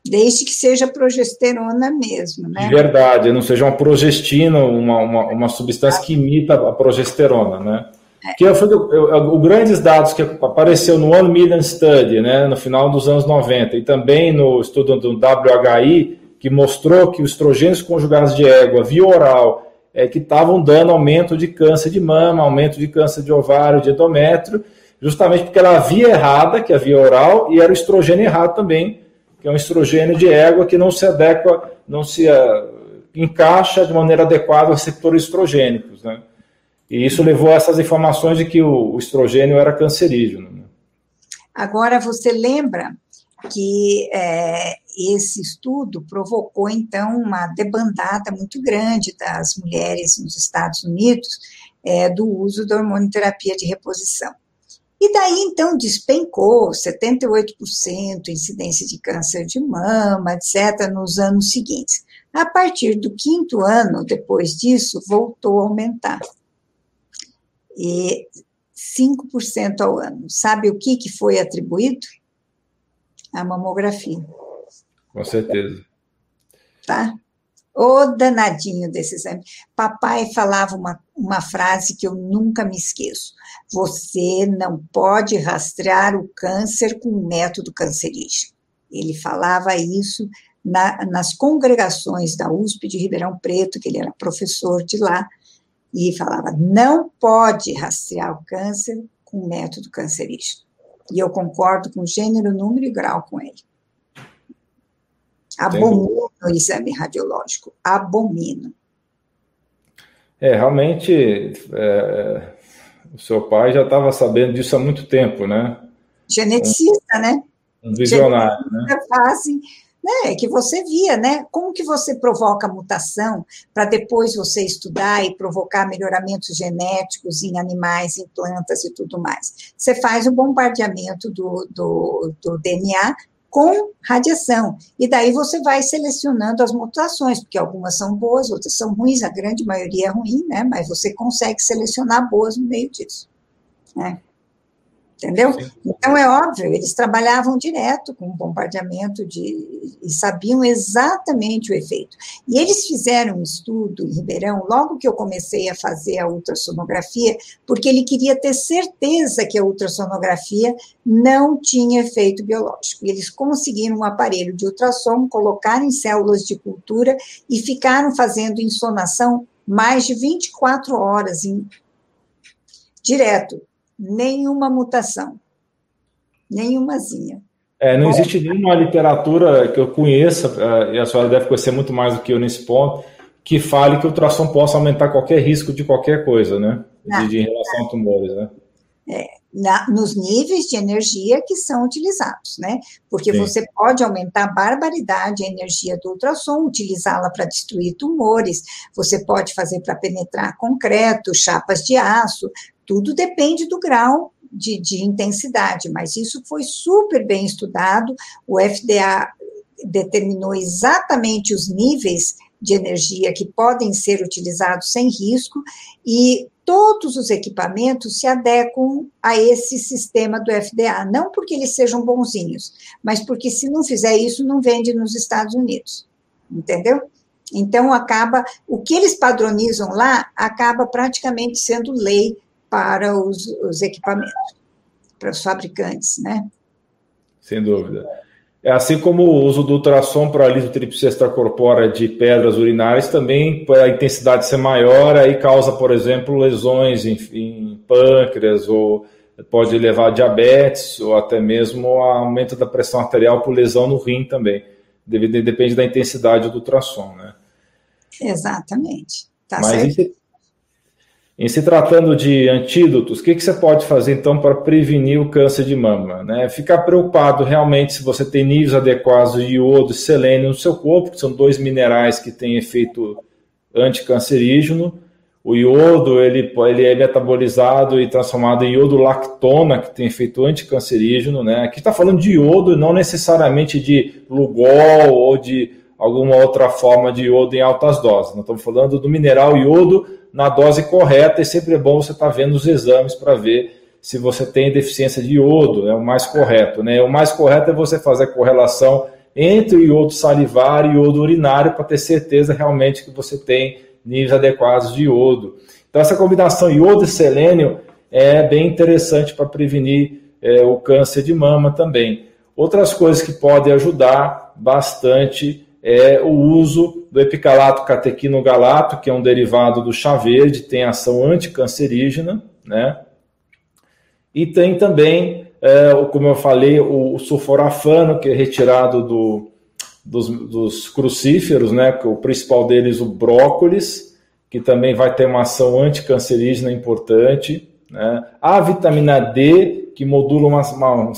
Desde que seja progesterona mesmo, né? De verdade, não seja uma progestina, uma, uma, uma substância que imita a progesterona, né? É. Que foi o, grandes dados que apareceu no One Million Study, né, no final dos anos 90, e também no estudo do WHI, que mostrou que os estrogênios conjugados de égua via oral é, que estavam dando aumento de câncer de mama, aumento de câncer de ovário, de endométrio, justamente porque era a via errada, que é a via oral, e era o estrogênio errado também, que é um estrogênio de égua que não se adequa, não se uh, encaixa de maneira adequada aos receptores estrogênicos, né? E isso levou a essas informações de que o, o estrogênio era cancerígeno. Né? Agora, você lembra que é, esse estudo provocou, então, uma debandada muito grande das mulheres nos Estados Unidos é, do uso da hormonoterapia de reposição. E daí, então, despencou 78% incidência de câncer de mama, etc., nos anos seguintes. A partir do quinto ano, depois disso, voltou a aumentar. e 5% ao ano. Sabe o que, que foi atribuído? A mamografia. Com certeza. Tá? O danadinho desse exame. Papai falava uma, uma frase que eu nunca me esqueço. Você não pode rastrear o câncer com o método cancerígeno. Ele falava isso na, nas congregações da USP de Ribeirão Preto, que ele era professor de lá, e falava: não pode rastrear o câncer com o método cancerígeno. E eu concordo com gênero, número e grau com ele. Abomino o exame radiológico, abomino. É, realmente, é, o seu pai já estava sabendo disso há muito tempo, né? Geneticista, um, né? Um visionário, Geneticista né? Fazem, né? Que você via, né? Como que você provoca mutação para depois você estudar e provocar melhoramentos genéticos em animais, em plantas e tudo mais. Você faz o bombardeamento do, do, do DNA com radiação. E daí você vai selecionando as mutações, porque algumas são boas, outras são ruins, a grande maioria é ruim, né? Mas você consegue selecionar boas no meio disso. Né? Entendeu? Sim. Então é óbvio, eles trabalhavam direto com bombardeamento de, e sabiam exatamente o efeito. E eles fizeram um estudo em Ribeirão, logo que eu comecei a fazer a ultrassonografia, porque ele queria ter certeza que a ultrassonografia não tinha efeito biológico. E eles conseguiram um aparelho de ultrassom, colocar em células de cultura e ficaram fazendo insonação mais de 24 horas em, direto nenhuma mutação. Nenhumazinha. É, não existe nenhuma literatura que eu conheça, é, e a senhora deve conhecer muito mais do que eu nesse ponto, que fale que o ultrassom possa aumentar qualquer risco de qualquer coisa, né? De, de, em relação a tumores, né? É, na, nos níveis de energia que são utilizados, né? Porque Sim. você pode aumentar a barbaridade a energia do ultrassom, utilizá-la para destruir tumores, você pode fazer para penetrar concreto, chapas de aço, tudo depende do grau de, de intensidade, mas isso foi super bem estudado. O FDA determinou exatamente os níveis de energia que podem ser utilizados sem risco e todos os equipamentos se adequam a esse sistema do FDA, não porque eles sejam bonzinhos, mas porque se não fizer isso, não vende nos Estados Unidos. Entendeu? Então acaba o que eles padronizam lá acaba praticamente sendo lei para os, os equipamentos, para os fabricantes, né? Sem dúvida. É assim como o uso do ultrassom para a lisotripsia extracorpórea de pedras urinárias também, por a intensidade ser maior, aí causa, por exemplo, lesões em, em pâncreas, ou pode levar a diabetes, ou até mesmo a aumento da pressão arterial por lesão no rim também. Depende da intensidade do ultrassom, né? Exatamente. Tá Mas certo. Em se tratando de antídotos, o que, que você pode fazer então para prevenir o câncer de mama? Né? Ficar preocupado realmente se você tem níveis adequados de iodo e selênio no seu corpo, que são dois minerais que têm efeito anticancerígeno. O iodo ele, ele é metabolizado e transformado em iodo lactona, que tem efeito anticancerígeno. Né? Aqui está falando de iodo, não necessariamente de Lugol ou de alguma outra forma de iodo em altas doses. Nós estamos falando do mineral iodo na dose correta e sempre é bom você estar tá vendo os exames para ver se você tem deficiência de iodo, é o mais correto. Né? O mais correto é você fazer a correlação entre o iodo salivar e o iodo urinário para ter certeza realmente que você tem níveis adequados de iodo. Então, essa combinação iodo e selênio é bem interessante para prevenir é, o câncer de mama também. Outras coisas que podem ajudar bastante é o uso do epicalato catequinogalato, que é um derivado do chá verde, tem ação anticancerígena, né? E tem também, é, como eu falei, o, sulforafano, que é retirado do, dos, dos, crucíferos, né? O principal deles, o brócolis, que também vai ter uma ação anticancerígena importante. Né? A vitamina D, que modula uma, uma,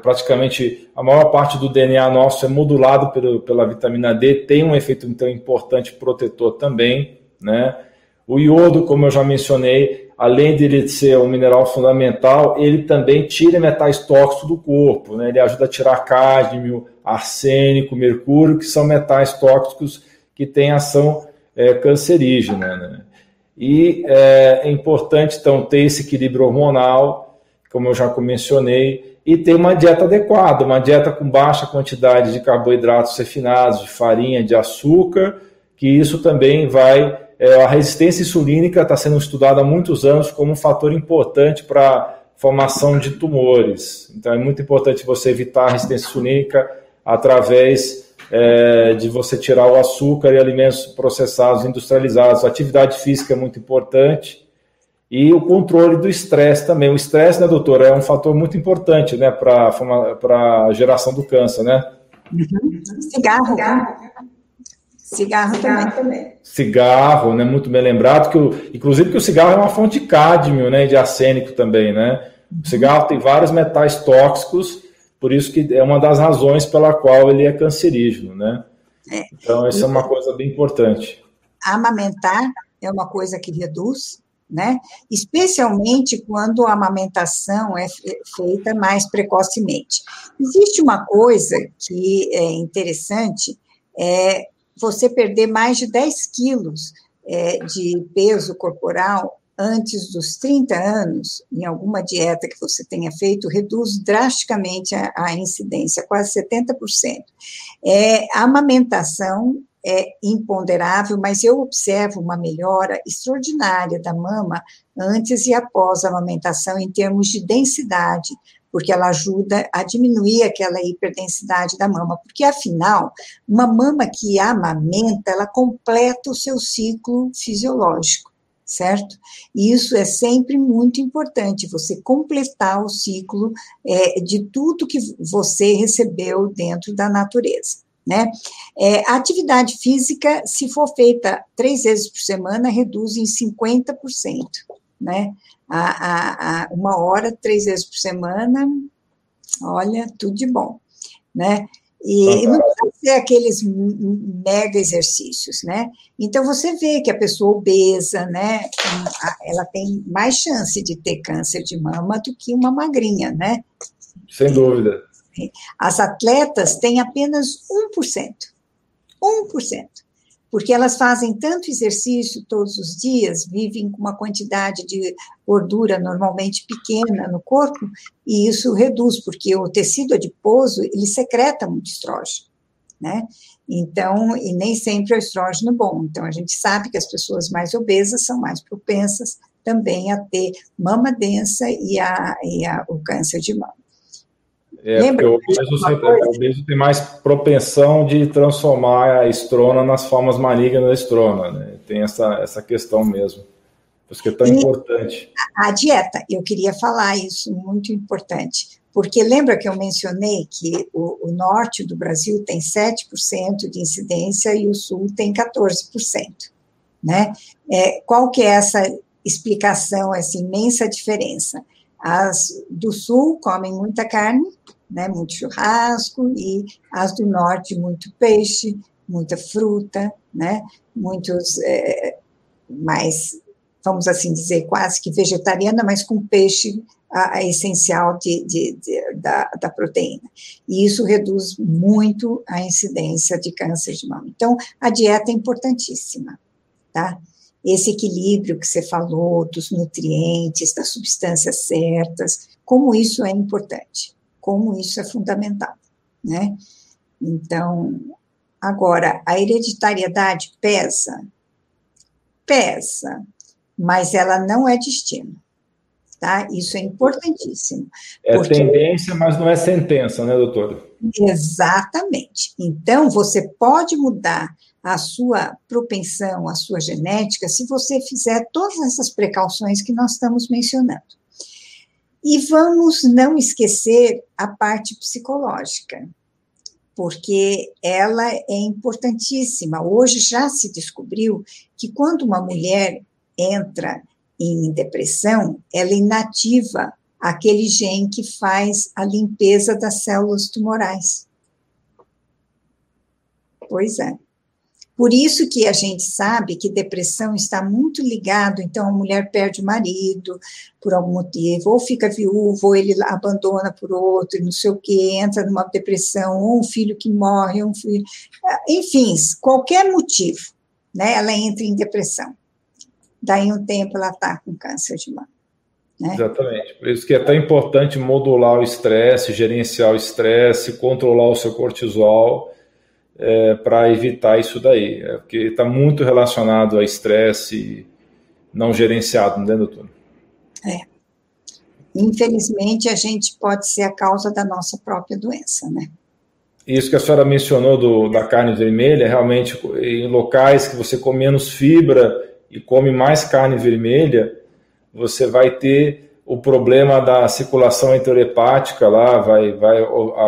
praticamente a maior parte do DNA nosso é modulado pelo, pela vitamina D, tem um efeito então importante protetor também, né? O iodo, como eu já mencionei, além de ele ser um mineral fundamental, ele também tira metais tóxicos do corpo, né? Ele ajuda a tirar cádmio, arsênico, mercúrio, que são metais tóxicos que têm ação é, cancerígena, né? E é, é importante, então, ter esse equilíbrio hormonal, como eu já mencionei, e ter uma dieta adequada, uma dieta com baixa quantidade de carboidratos refinados, de farinha, de açúcar, que isso também vai. É, a resistência insulínica está sendo estudada há muitos anos como um fator importante para formação de tumores. Então é muito importante você evitar a resistência insulínica através é, de você tirar o açúcar e alimentos processados, industrializados. A atividade física é muito importante e o controle do estresse também. O estresse, né, doutora, é um fator muito importante né, para a geração do câncer, né? Uhum. Cigarro. Cigarro. Cigarro também. também. Cigarro, né? Muito bem lembrado que, o, inclusive, que o cigarro é uma fonte de cádmio, né? De arsênico também, né? O cigarro tem vários metais tóxicos, por isso que é uma das razões pela qual ele é cancerígeno, né? É. Então, isso é uma coisa bem importante. Amamentar é uma coisa que reduz, né? Especialmente quando a amamentação é feita mais precocemente. Existe uma coisa que é interessante, é você perder mais de 10 quilos é, de peso corporal antes dos 30 anos, em alguma dieta que você tenha feito, reduz drasticamente a, a incidência, quase 70%. É, a amamentação é imponderável, mas eu observo uma melhora extraordinária da mama antes e após a amamentação em termos de densidade, porque ela ajuda a diminuir aquela hiperdensidade da mama, porque afinal, uma mama que amamenta, ela completa o seu ciclo fisiológico, certo? E isso é sempre muito importante, você completar o ciclo é, de tudo que você recebeu dentro da natureza. Né? É, a atividade física, se for feita três vezes por semana, reduz em 50%, né? a, a, a uma hora, três vezes por semana, olha, tudo de bom, né? E não precisa ser aqueles mega exercícios, né? Então você vê que a pessoa obesa, né? Ela tem mais chance de ter câncer de mama do que uma magrinha, né? Sem dúvida. As atletas têm apenas 1%. 1% porque elas fazem tanto exercício todos os dias, vivem com uma quantidade de gordura normalmente pequena no corpo, e isso reduz, porque o tecido adiposo, ele secreta muito estrógeno, né? Então, e nem sempre é o estrógeno bom. Então, a gente sabe que as pessoas mais obesas são mais propensas também a ter mama densa e, a, e a, o câncer de mama. É, Lembra porque o obeso, tem mais propensão de transformar a estrona nas formas malignas da estrona, né? Tem essa, essa questão mesmo. Por isso que é tão e importante. A, a dieta, eu queria falar isso, muito importante. Porque lembra que eu mencionei que o, o norte do Brasil tem 7% de incidência e o sul tem 14%. Né? É, qual que é essa explicação, essa imensa diferença? As do sul comem muita carne, né, muito churrasco, e as do norte, muito peixe, muita fruta, né, muitos é, mais, vamos assim dizer, quase que vegetariana, mas com peixe a, a essencial de, de, de, da, da proteína. E isso reduz muito a incidência de câncer de mama. Então, a dieta é importantíssima, tá? Esse equilíbrio que você falou dos nutrientes, das substâncias certas, como isso é importante como isso é fundamental, né? Então, agora, a hereditariedade pesa? Pesa, mas ela não é destino, tá? Isso é importantíssimo. É porque... tendência, mas não é sentença, né, doutora? Exatamente. Então, você pode mudar a sua propensão, a sua genética, se você fizer todas essas precauções que nós estamos mencionando. E vamos não esquecer a parte psicológica, porque ela é importantíssima. Hoje já se descobriu que quando uma mulher entra em depressão, ela inativa aquele gene que faz a limpeza das células tumorais. Pois é. Por isso que a gente sabe que depressão está muito ligado, então a mulher perde o marido por algum motivo, ou fica viúvo, ou ele abandona por outro, não sei o que, entra numa depressão, ou um filho que morre, um filho, enfim, qualquer motivo, né, ela entra em depressão. daí um tempo ela está com câncer de mama. Né? Exatamente. Por isso que é tão importante modular o estresse, gerenciar o estresse, controlar o seu cortisol é, para evitar isso daí. É, porque está muito relacionado a estresse não gerenciado, né, doutor? É. Infelizmente, a gente pode ser a causa da nossa própria doença, né? Isso que a senhora mencionou do, da carne vermelha, realmente em locais que você come menos fibra e come mais carne vermelha, você vai ter o problema da circulação enterohepática lá, vai, vai,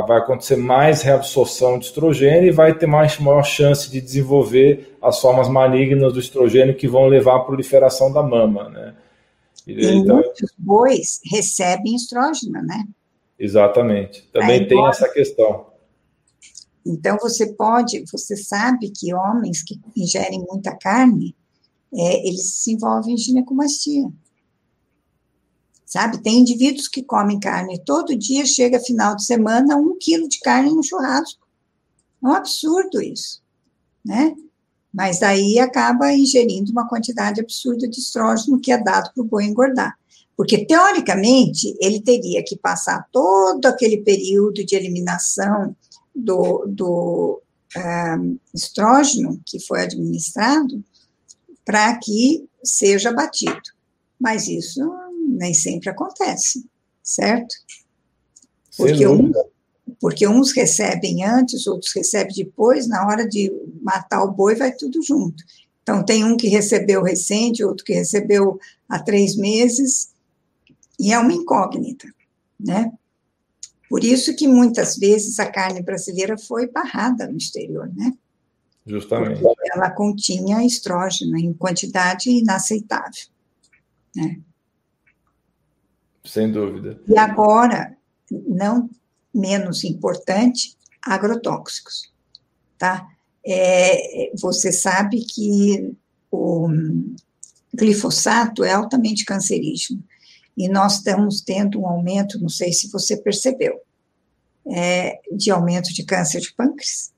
vai acontecer mais reabsorção de estrogênio e vai ter mais, maior chance de desenvolver as formas malignas do estrogênio que vão levar à proliferação da mama, né? E, então, muitos bois recebem estrógeno, né? Exatamente. Também tem essa questão. Então, você pode, você sabe que homens que ingerem muita carne, é, eles se envolvem em ginecomastia. Sabe, tem indivíduos que comem carne todo dia, chega final de semana, um quilo de carne no churrasco. É um absurdo isso, né? Mas aí acaba ingerindo uma quantidade absurda de estrógeno que é dado para o boi engordar. Porque, teoricamente, ele teria que passar todo aquele período de eliminação do, do um, estrógeno que foi administrado para que seja batido. Mas isso nem sempre acontece, certo? Porque, um, porque uns recebem antes, outros recebem depois, na hora de matar o boi vai tudo junto. Então, tem um que recebeu recente, outro que recebeu há três meses, e é uma incógnita, né? Por isso que muitas vezes a carne brasileira foi barrada no exterior, né? Justamente. Porque ela continha estrógeno em quantidade inaceitável, né? Sem dúvida. E agora, não menos importante, agrotóxicos, tá? É, você sabe que o glifosato é altamente cancerígeno e nós estamos tendo um aumento, não sei se você percebeu, é, de aumento de câncer de pâncreas.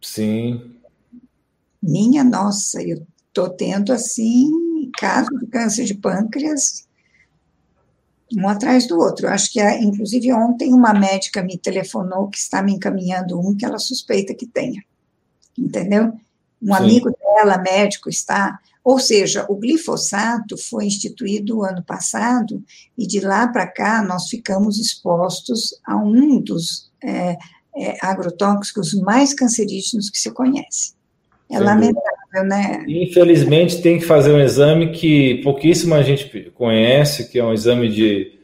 Sim. Minha nossa, eu estou tendo, assim, caso de câncer de pâncreas um atrás do outro. Eu acho que, inclusive, ontem uma médica me telefonou que está me encaminhando um que ela suspeita que tenha. Entendeu? Um Sim. amigo dela, médico, está ou seja, o glifosato foi instituído ano passado e de lá para cá nós ficamos expostos a um dos é, é, agrotóxicos mais cancerígenos que se conhece. É Sem lamentável, né? Infelizmente tem que fazer um exame que pouquíssima gente conhece, que é um exame de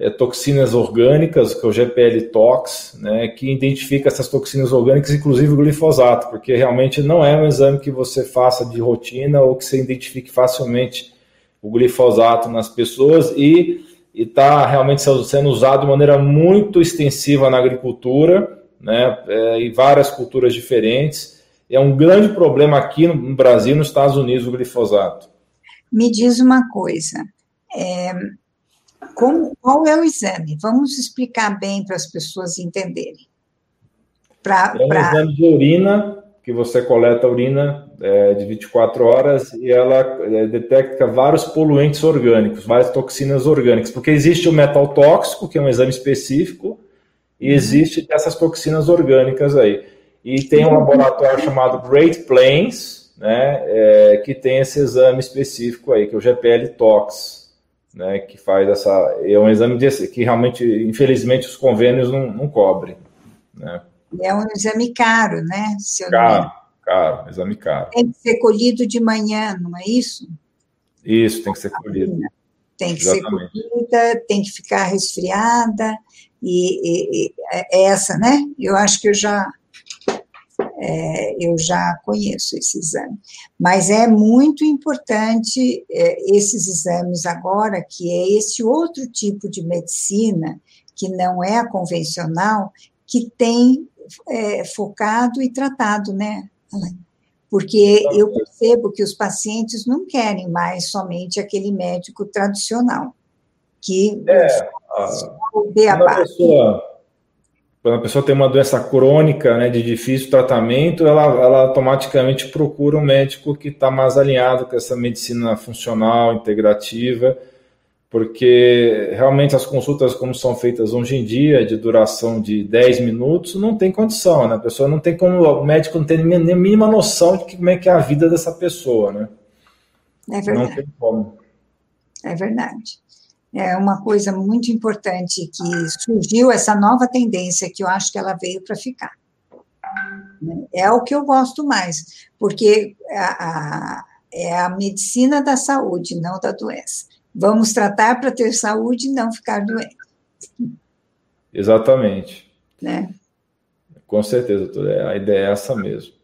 é, toxinas orgânicas, que é o GPL Tox, né, que identifica essas toxinas orgânicas, inclusive o glifosato, porque realmente não é um exame que você faça de rotina ou que você identifique facilmente o glifosato nas pessoas e está realmente sendo usado de maneira muito extensiva na agricultura, né, é, em várias culturas diferentes. É um grande problema aqui no Brasil, nos Estados Unidos, o glifosato. Me diz uma coisa, é, como, qual é o exame? Vamos explicar bem para as pessoas entenderem. Pra, é um pra... exame de urina, que você coleta a urina é, de 24 horas e ela é, detecta vários poluentes orgânicos, várias toxinas orgânicas, porque existe o metal tóxico, que é um exame específico, e uhum. existe essas toxinas orgânicas aí. E tem um laboratório chamado Great Plains, né, é, que tem esse exame específico aí, que é o GPL Tox né, que faz essa. É um exame desse, que realmente, infelizmente, os convênios não, não cobrem. Né? É um exame caro, né? caro, caro, exame caro. Tem que ser colhido de manhã, não é isso? Isso, tem que ser colhido. Tem que Exatamente. ser colhida, tem que ficar resfriada, e, e, e, é essa, né? Eu acho que eu já é, eu já conheço esse exame. Mas é muito importante é, esses exames agora, que é esse outro tipo de medicina, que não é a convencional, que tem é, focado e tratado, né, Porque eu percebo que os pacientes não querem mais somente aquele médico tradicional, que é, a, uma pessoa quando a pessoa tem uma doença crônica, né, de difícil tratamento, ela, ela automaticamente procura um médico que está mais alinhado com essa medicina funcional, integrativa, porque realmente as consultas, como são feitas hoje em dia, de duração de 10 minutos, não tem condição, né? A pessoa não tem como, o médico não tem nem a mínima noção de como é que é a vida dessa pessoa, né? É verdade. Não tem como. É verdade é uma coisa muito importante que surgiu essa nova tendência que eu acho que ela veio para ficar. É o que eu gosto mais, porque a, a, é a medicina da saúde, não da doença. Vamos tratar para ter saúde e não ficar doente. Exatamente. Né? Com certeza, doutor. A ideia é essa mesmo.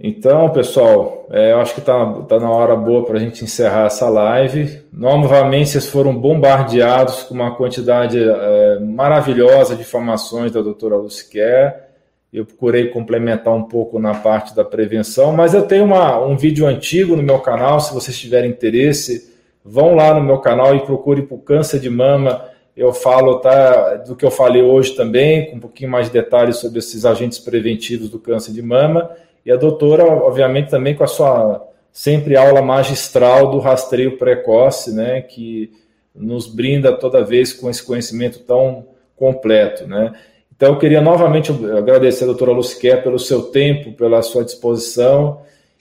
Então, pessoal, é, eu acho que está tá na hora boa para a gente encerrar essa live. Novamente, vocês foram bombardeados com uma quantidade é, maravilhosa de informações da doutora Luciquer. Eu procurei complementar um pouco na parte da prevenção, mas eu tenho uma, um vídeo antigo no meu canal. Se vocês tiverem interesse, vão lá no meu canal e procure por câncer de mama. Eu falo tá, do que eu falei hoje também, com um pouquinho mais de detalhes sobre esses agentes preventivos do câncer de mama. E a doutora, obviamente, também com a sua sempre aula magistral do rastreio precoce, né, que nos brinda toda vez com esse conhecimento tão completo, né. Então, eu queria novamente agradecer a doutora Luciquer pelo seu tempo, pela sua disposição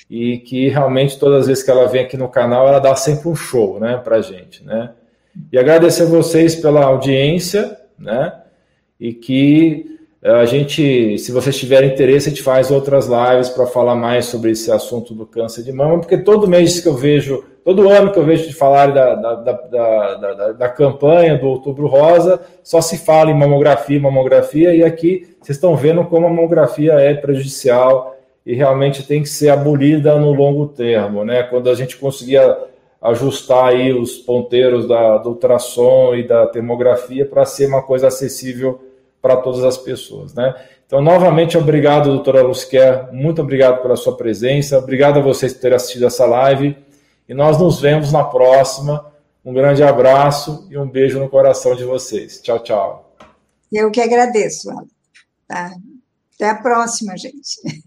e que realmente todas as vezes que ela vem aqui no canal, ela dá sempre um show, né, para gente, né. E agradecer a vocês pela audiência, né, e que a gente, se vocês tiverem interesse, a gente faz outras lives para falar mais sobre esse assunto do câncer de mama, porque todo mês que eu vejo, todo ano que eu vejo de falar da, da, da, da, da campanha do Outubro Rosa, só se fala em mamografia, mamografia, e aqui vocês estão vendo como a mamografia é prejudicial e realmente tem que ser abolida no longo termo, né? Quando a gente conseguia ajustar aí os ponteiros da, do ultrassom e da termografia para ser uma coisa acessível para todas as pessoas, né? Então, novamente, obrigado, doutora Lusquer, muito obrigado pela sua presença, obrigado a vocês por terem assistido essa live, e nós nos vemos na próxima. Um grande abraço e um beijo no coração de vocês. Tchau, tchau. Eu que agradeço, Tá? Até a próxima, gente.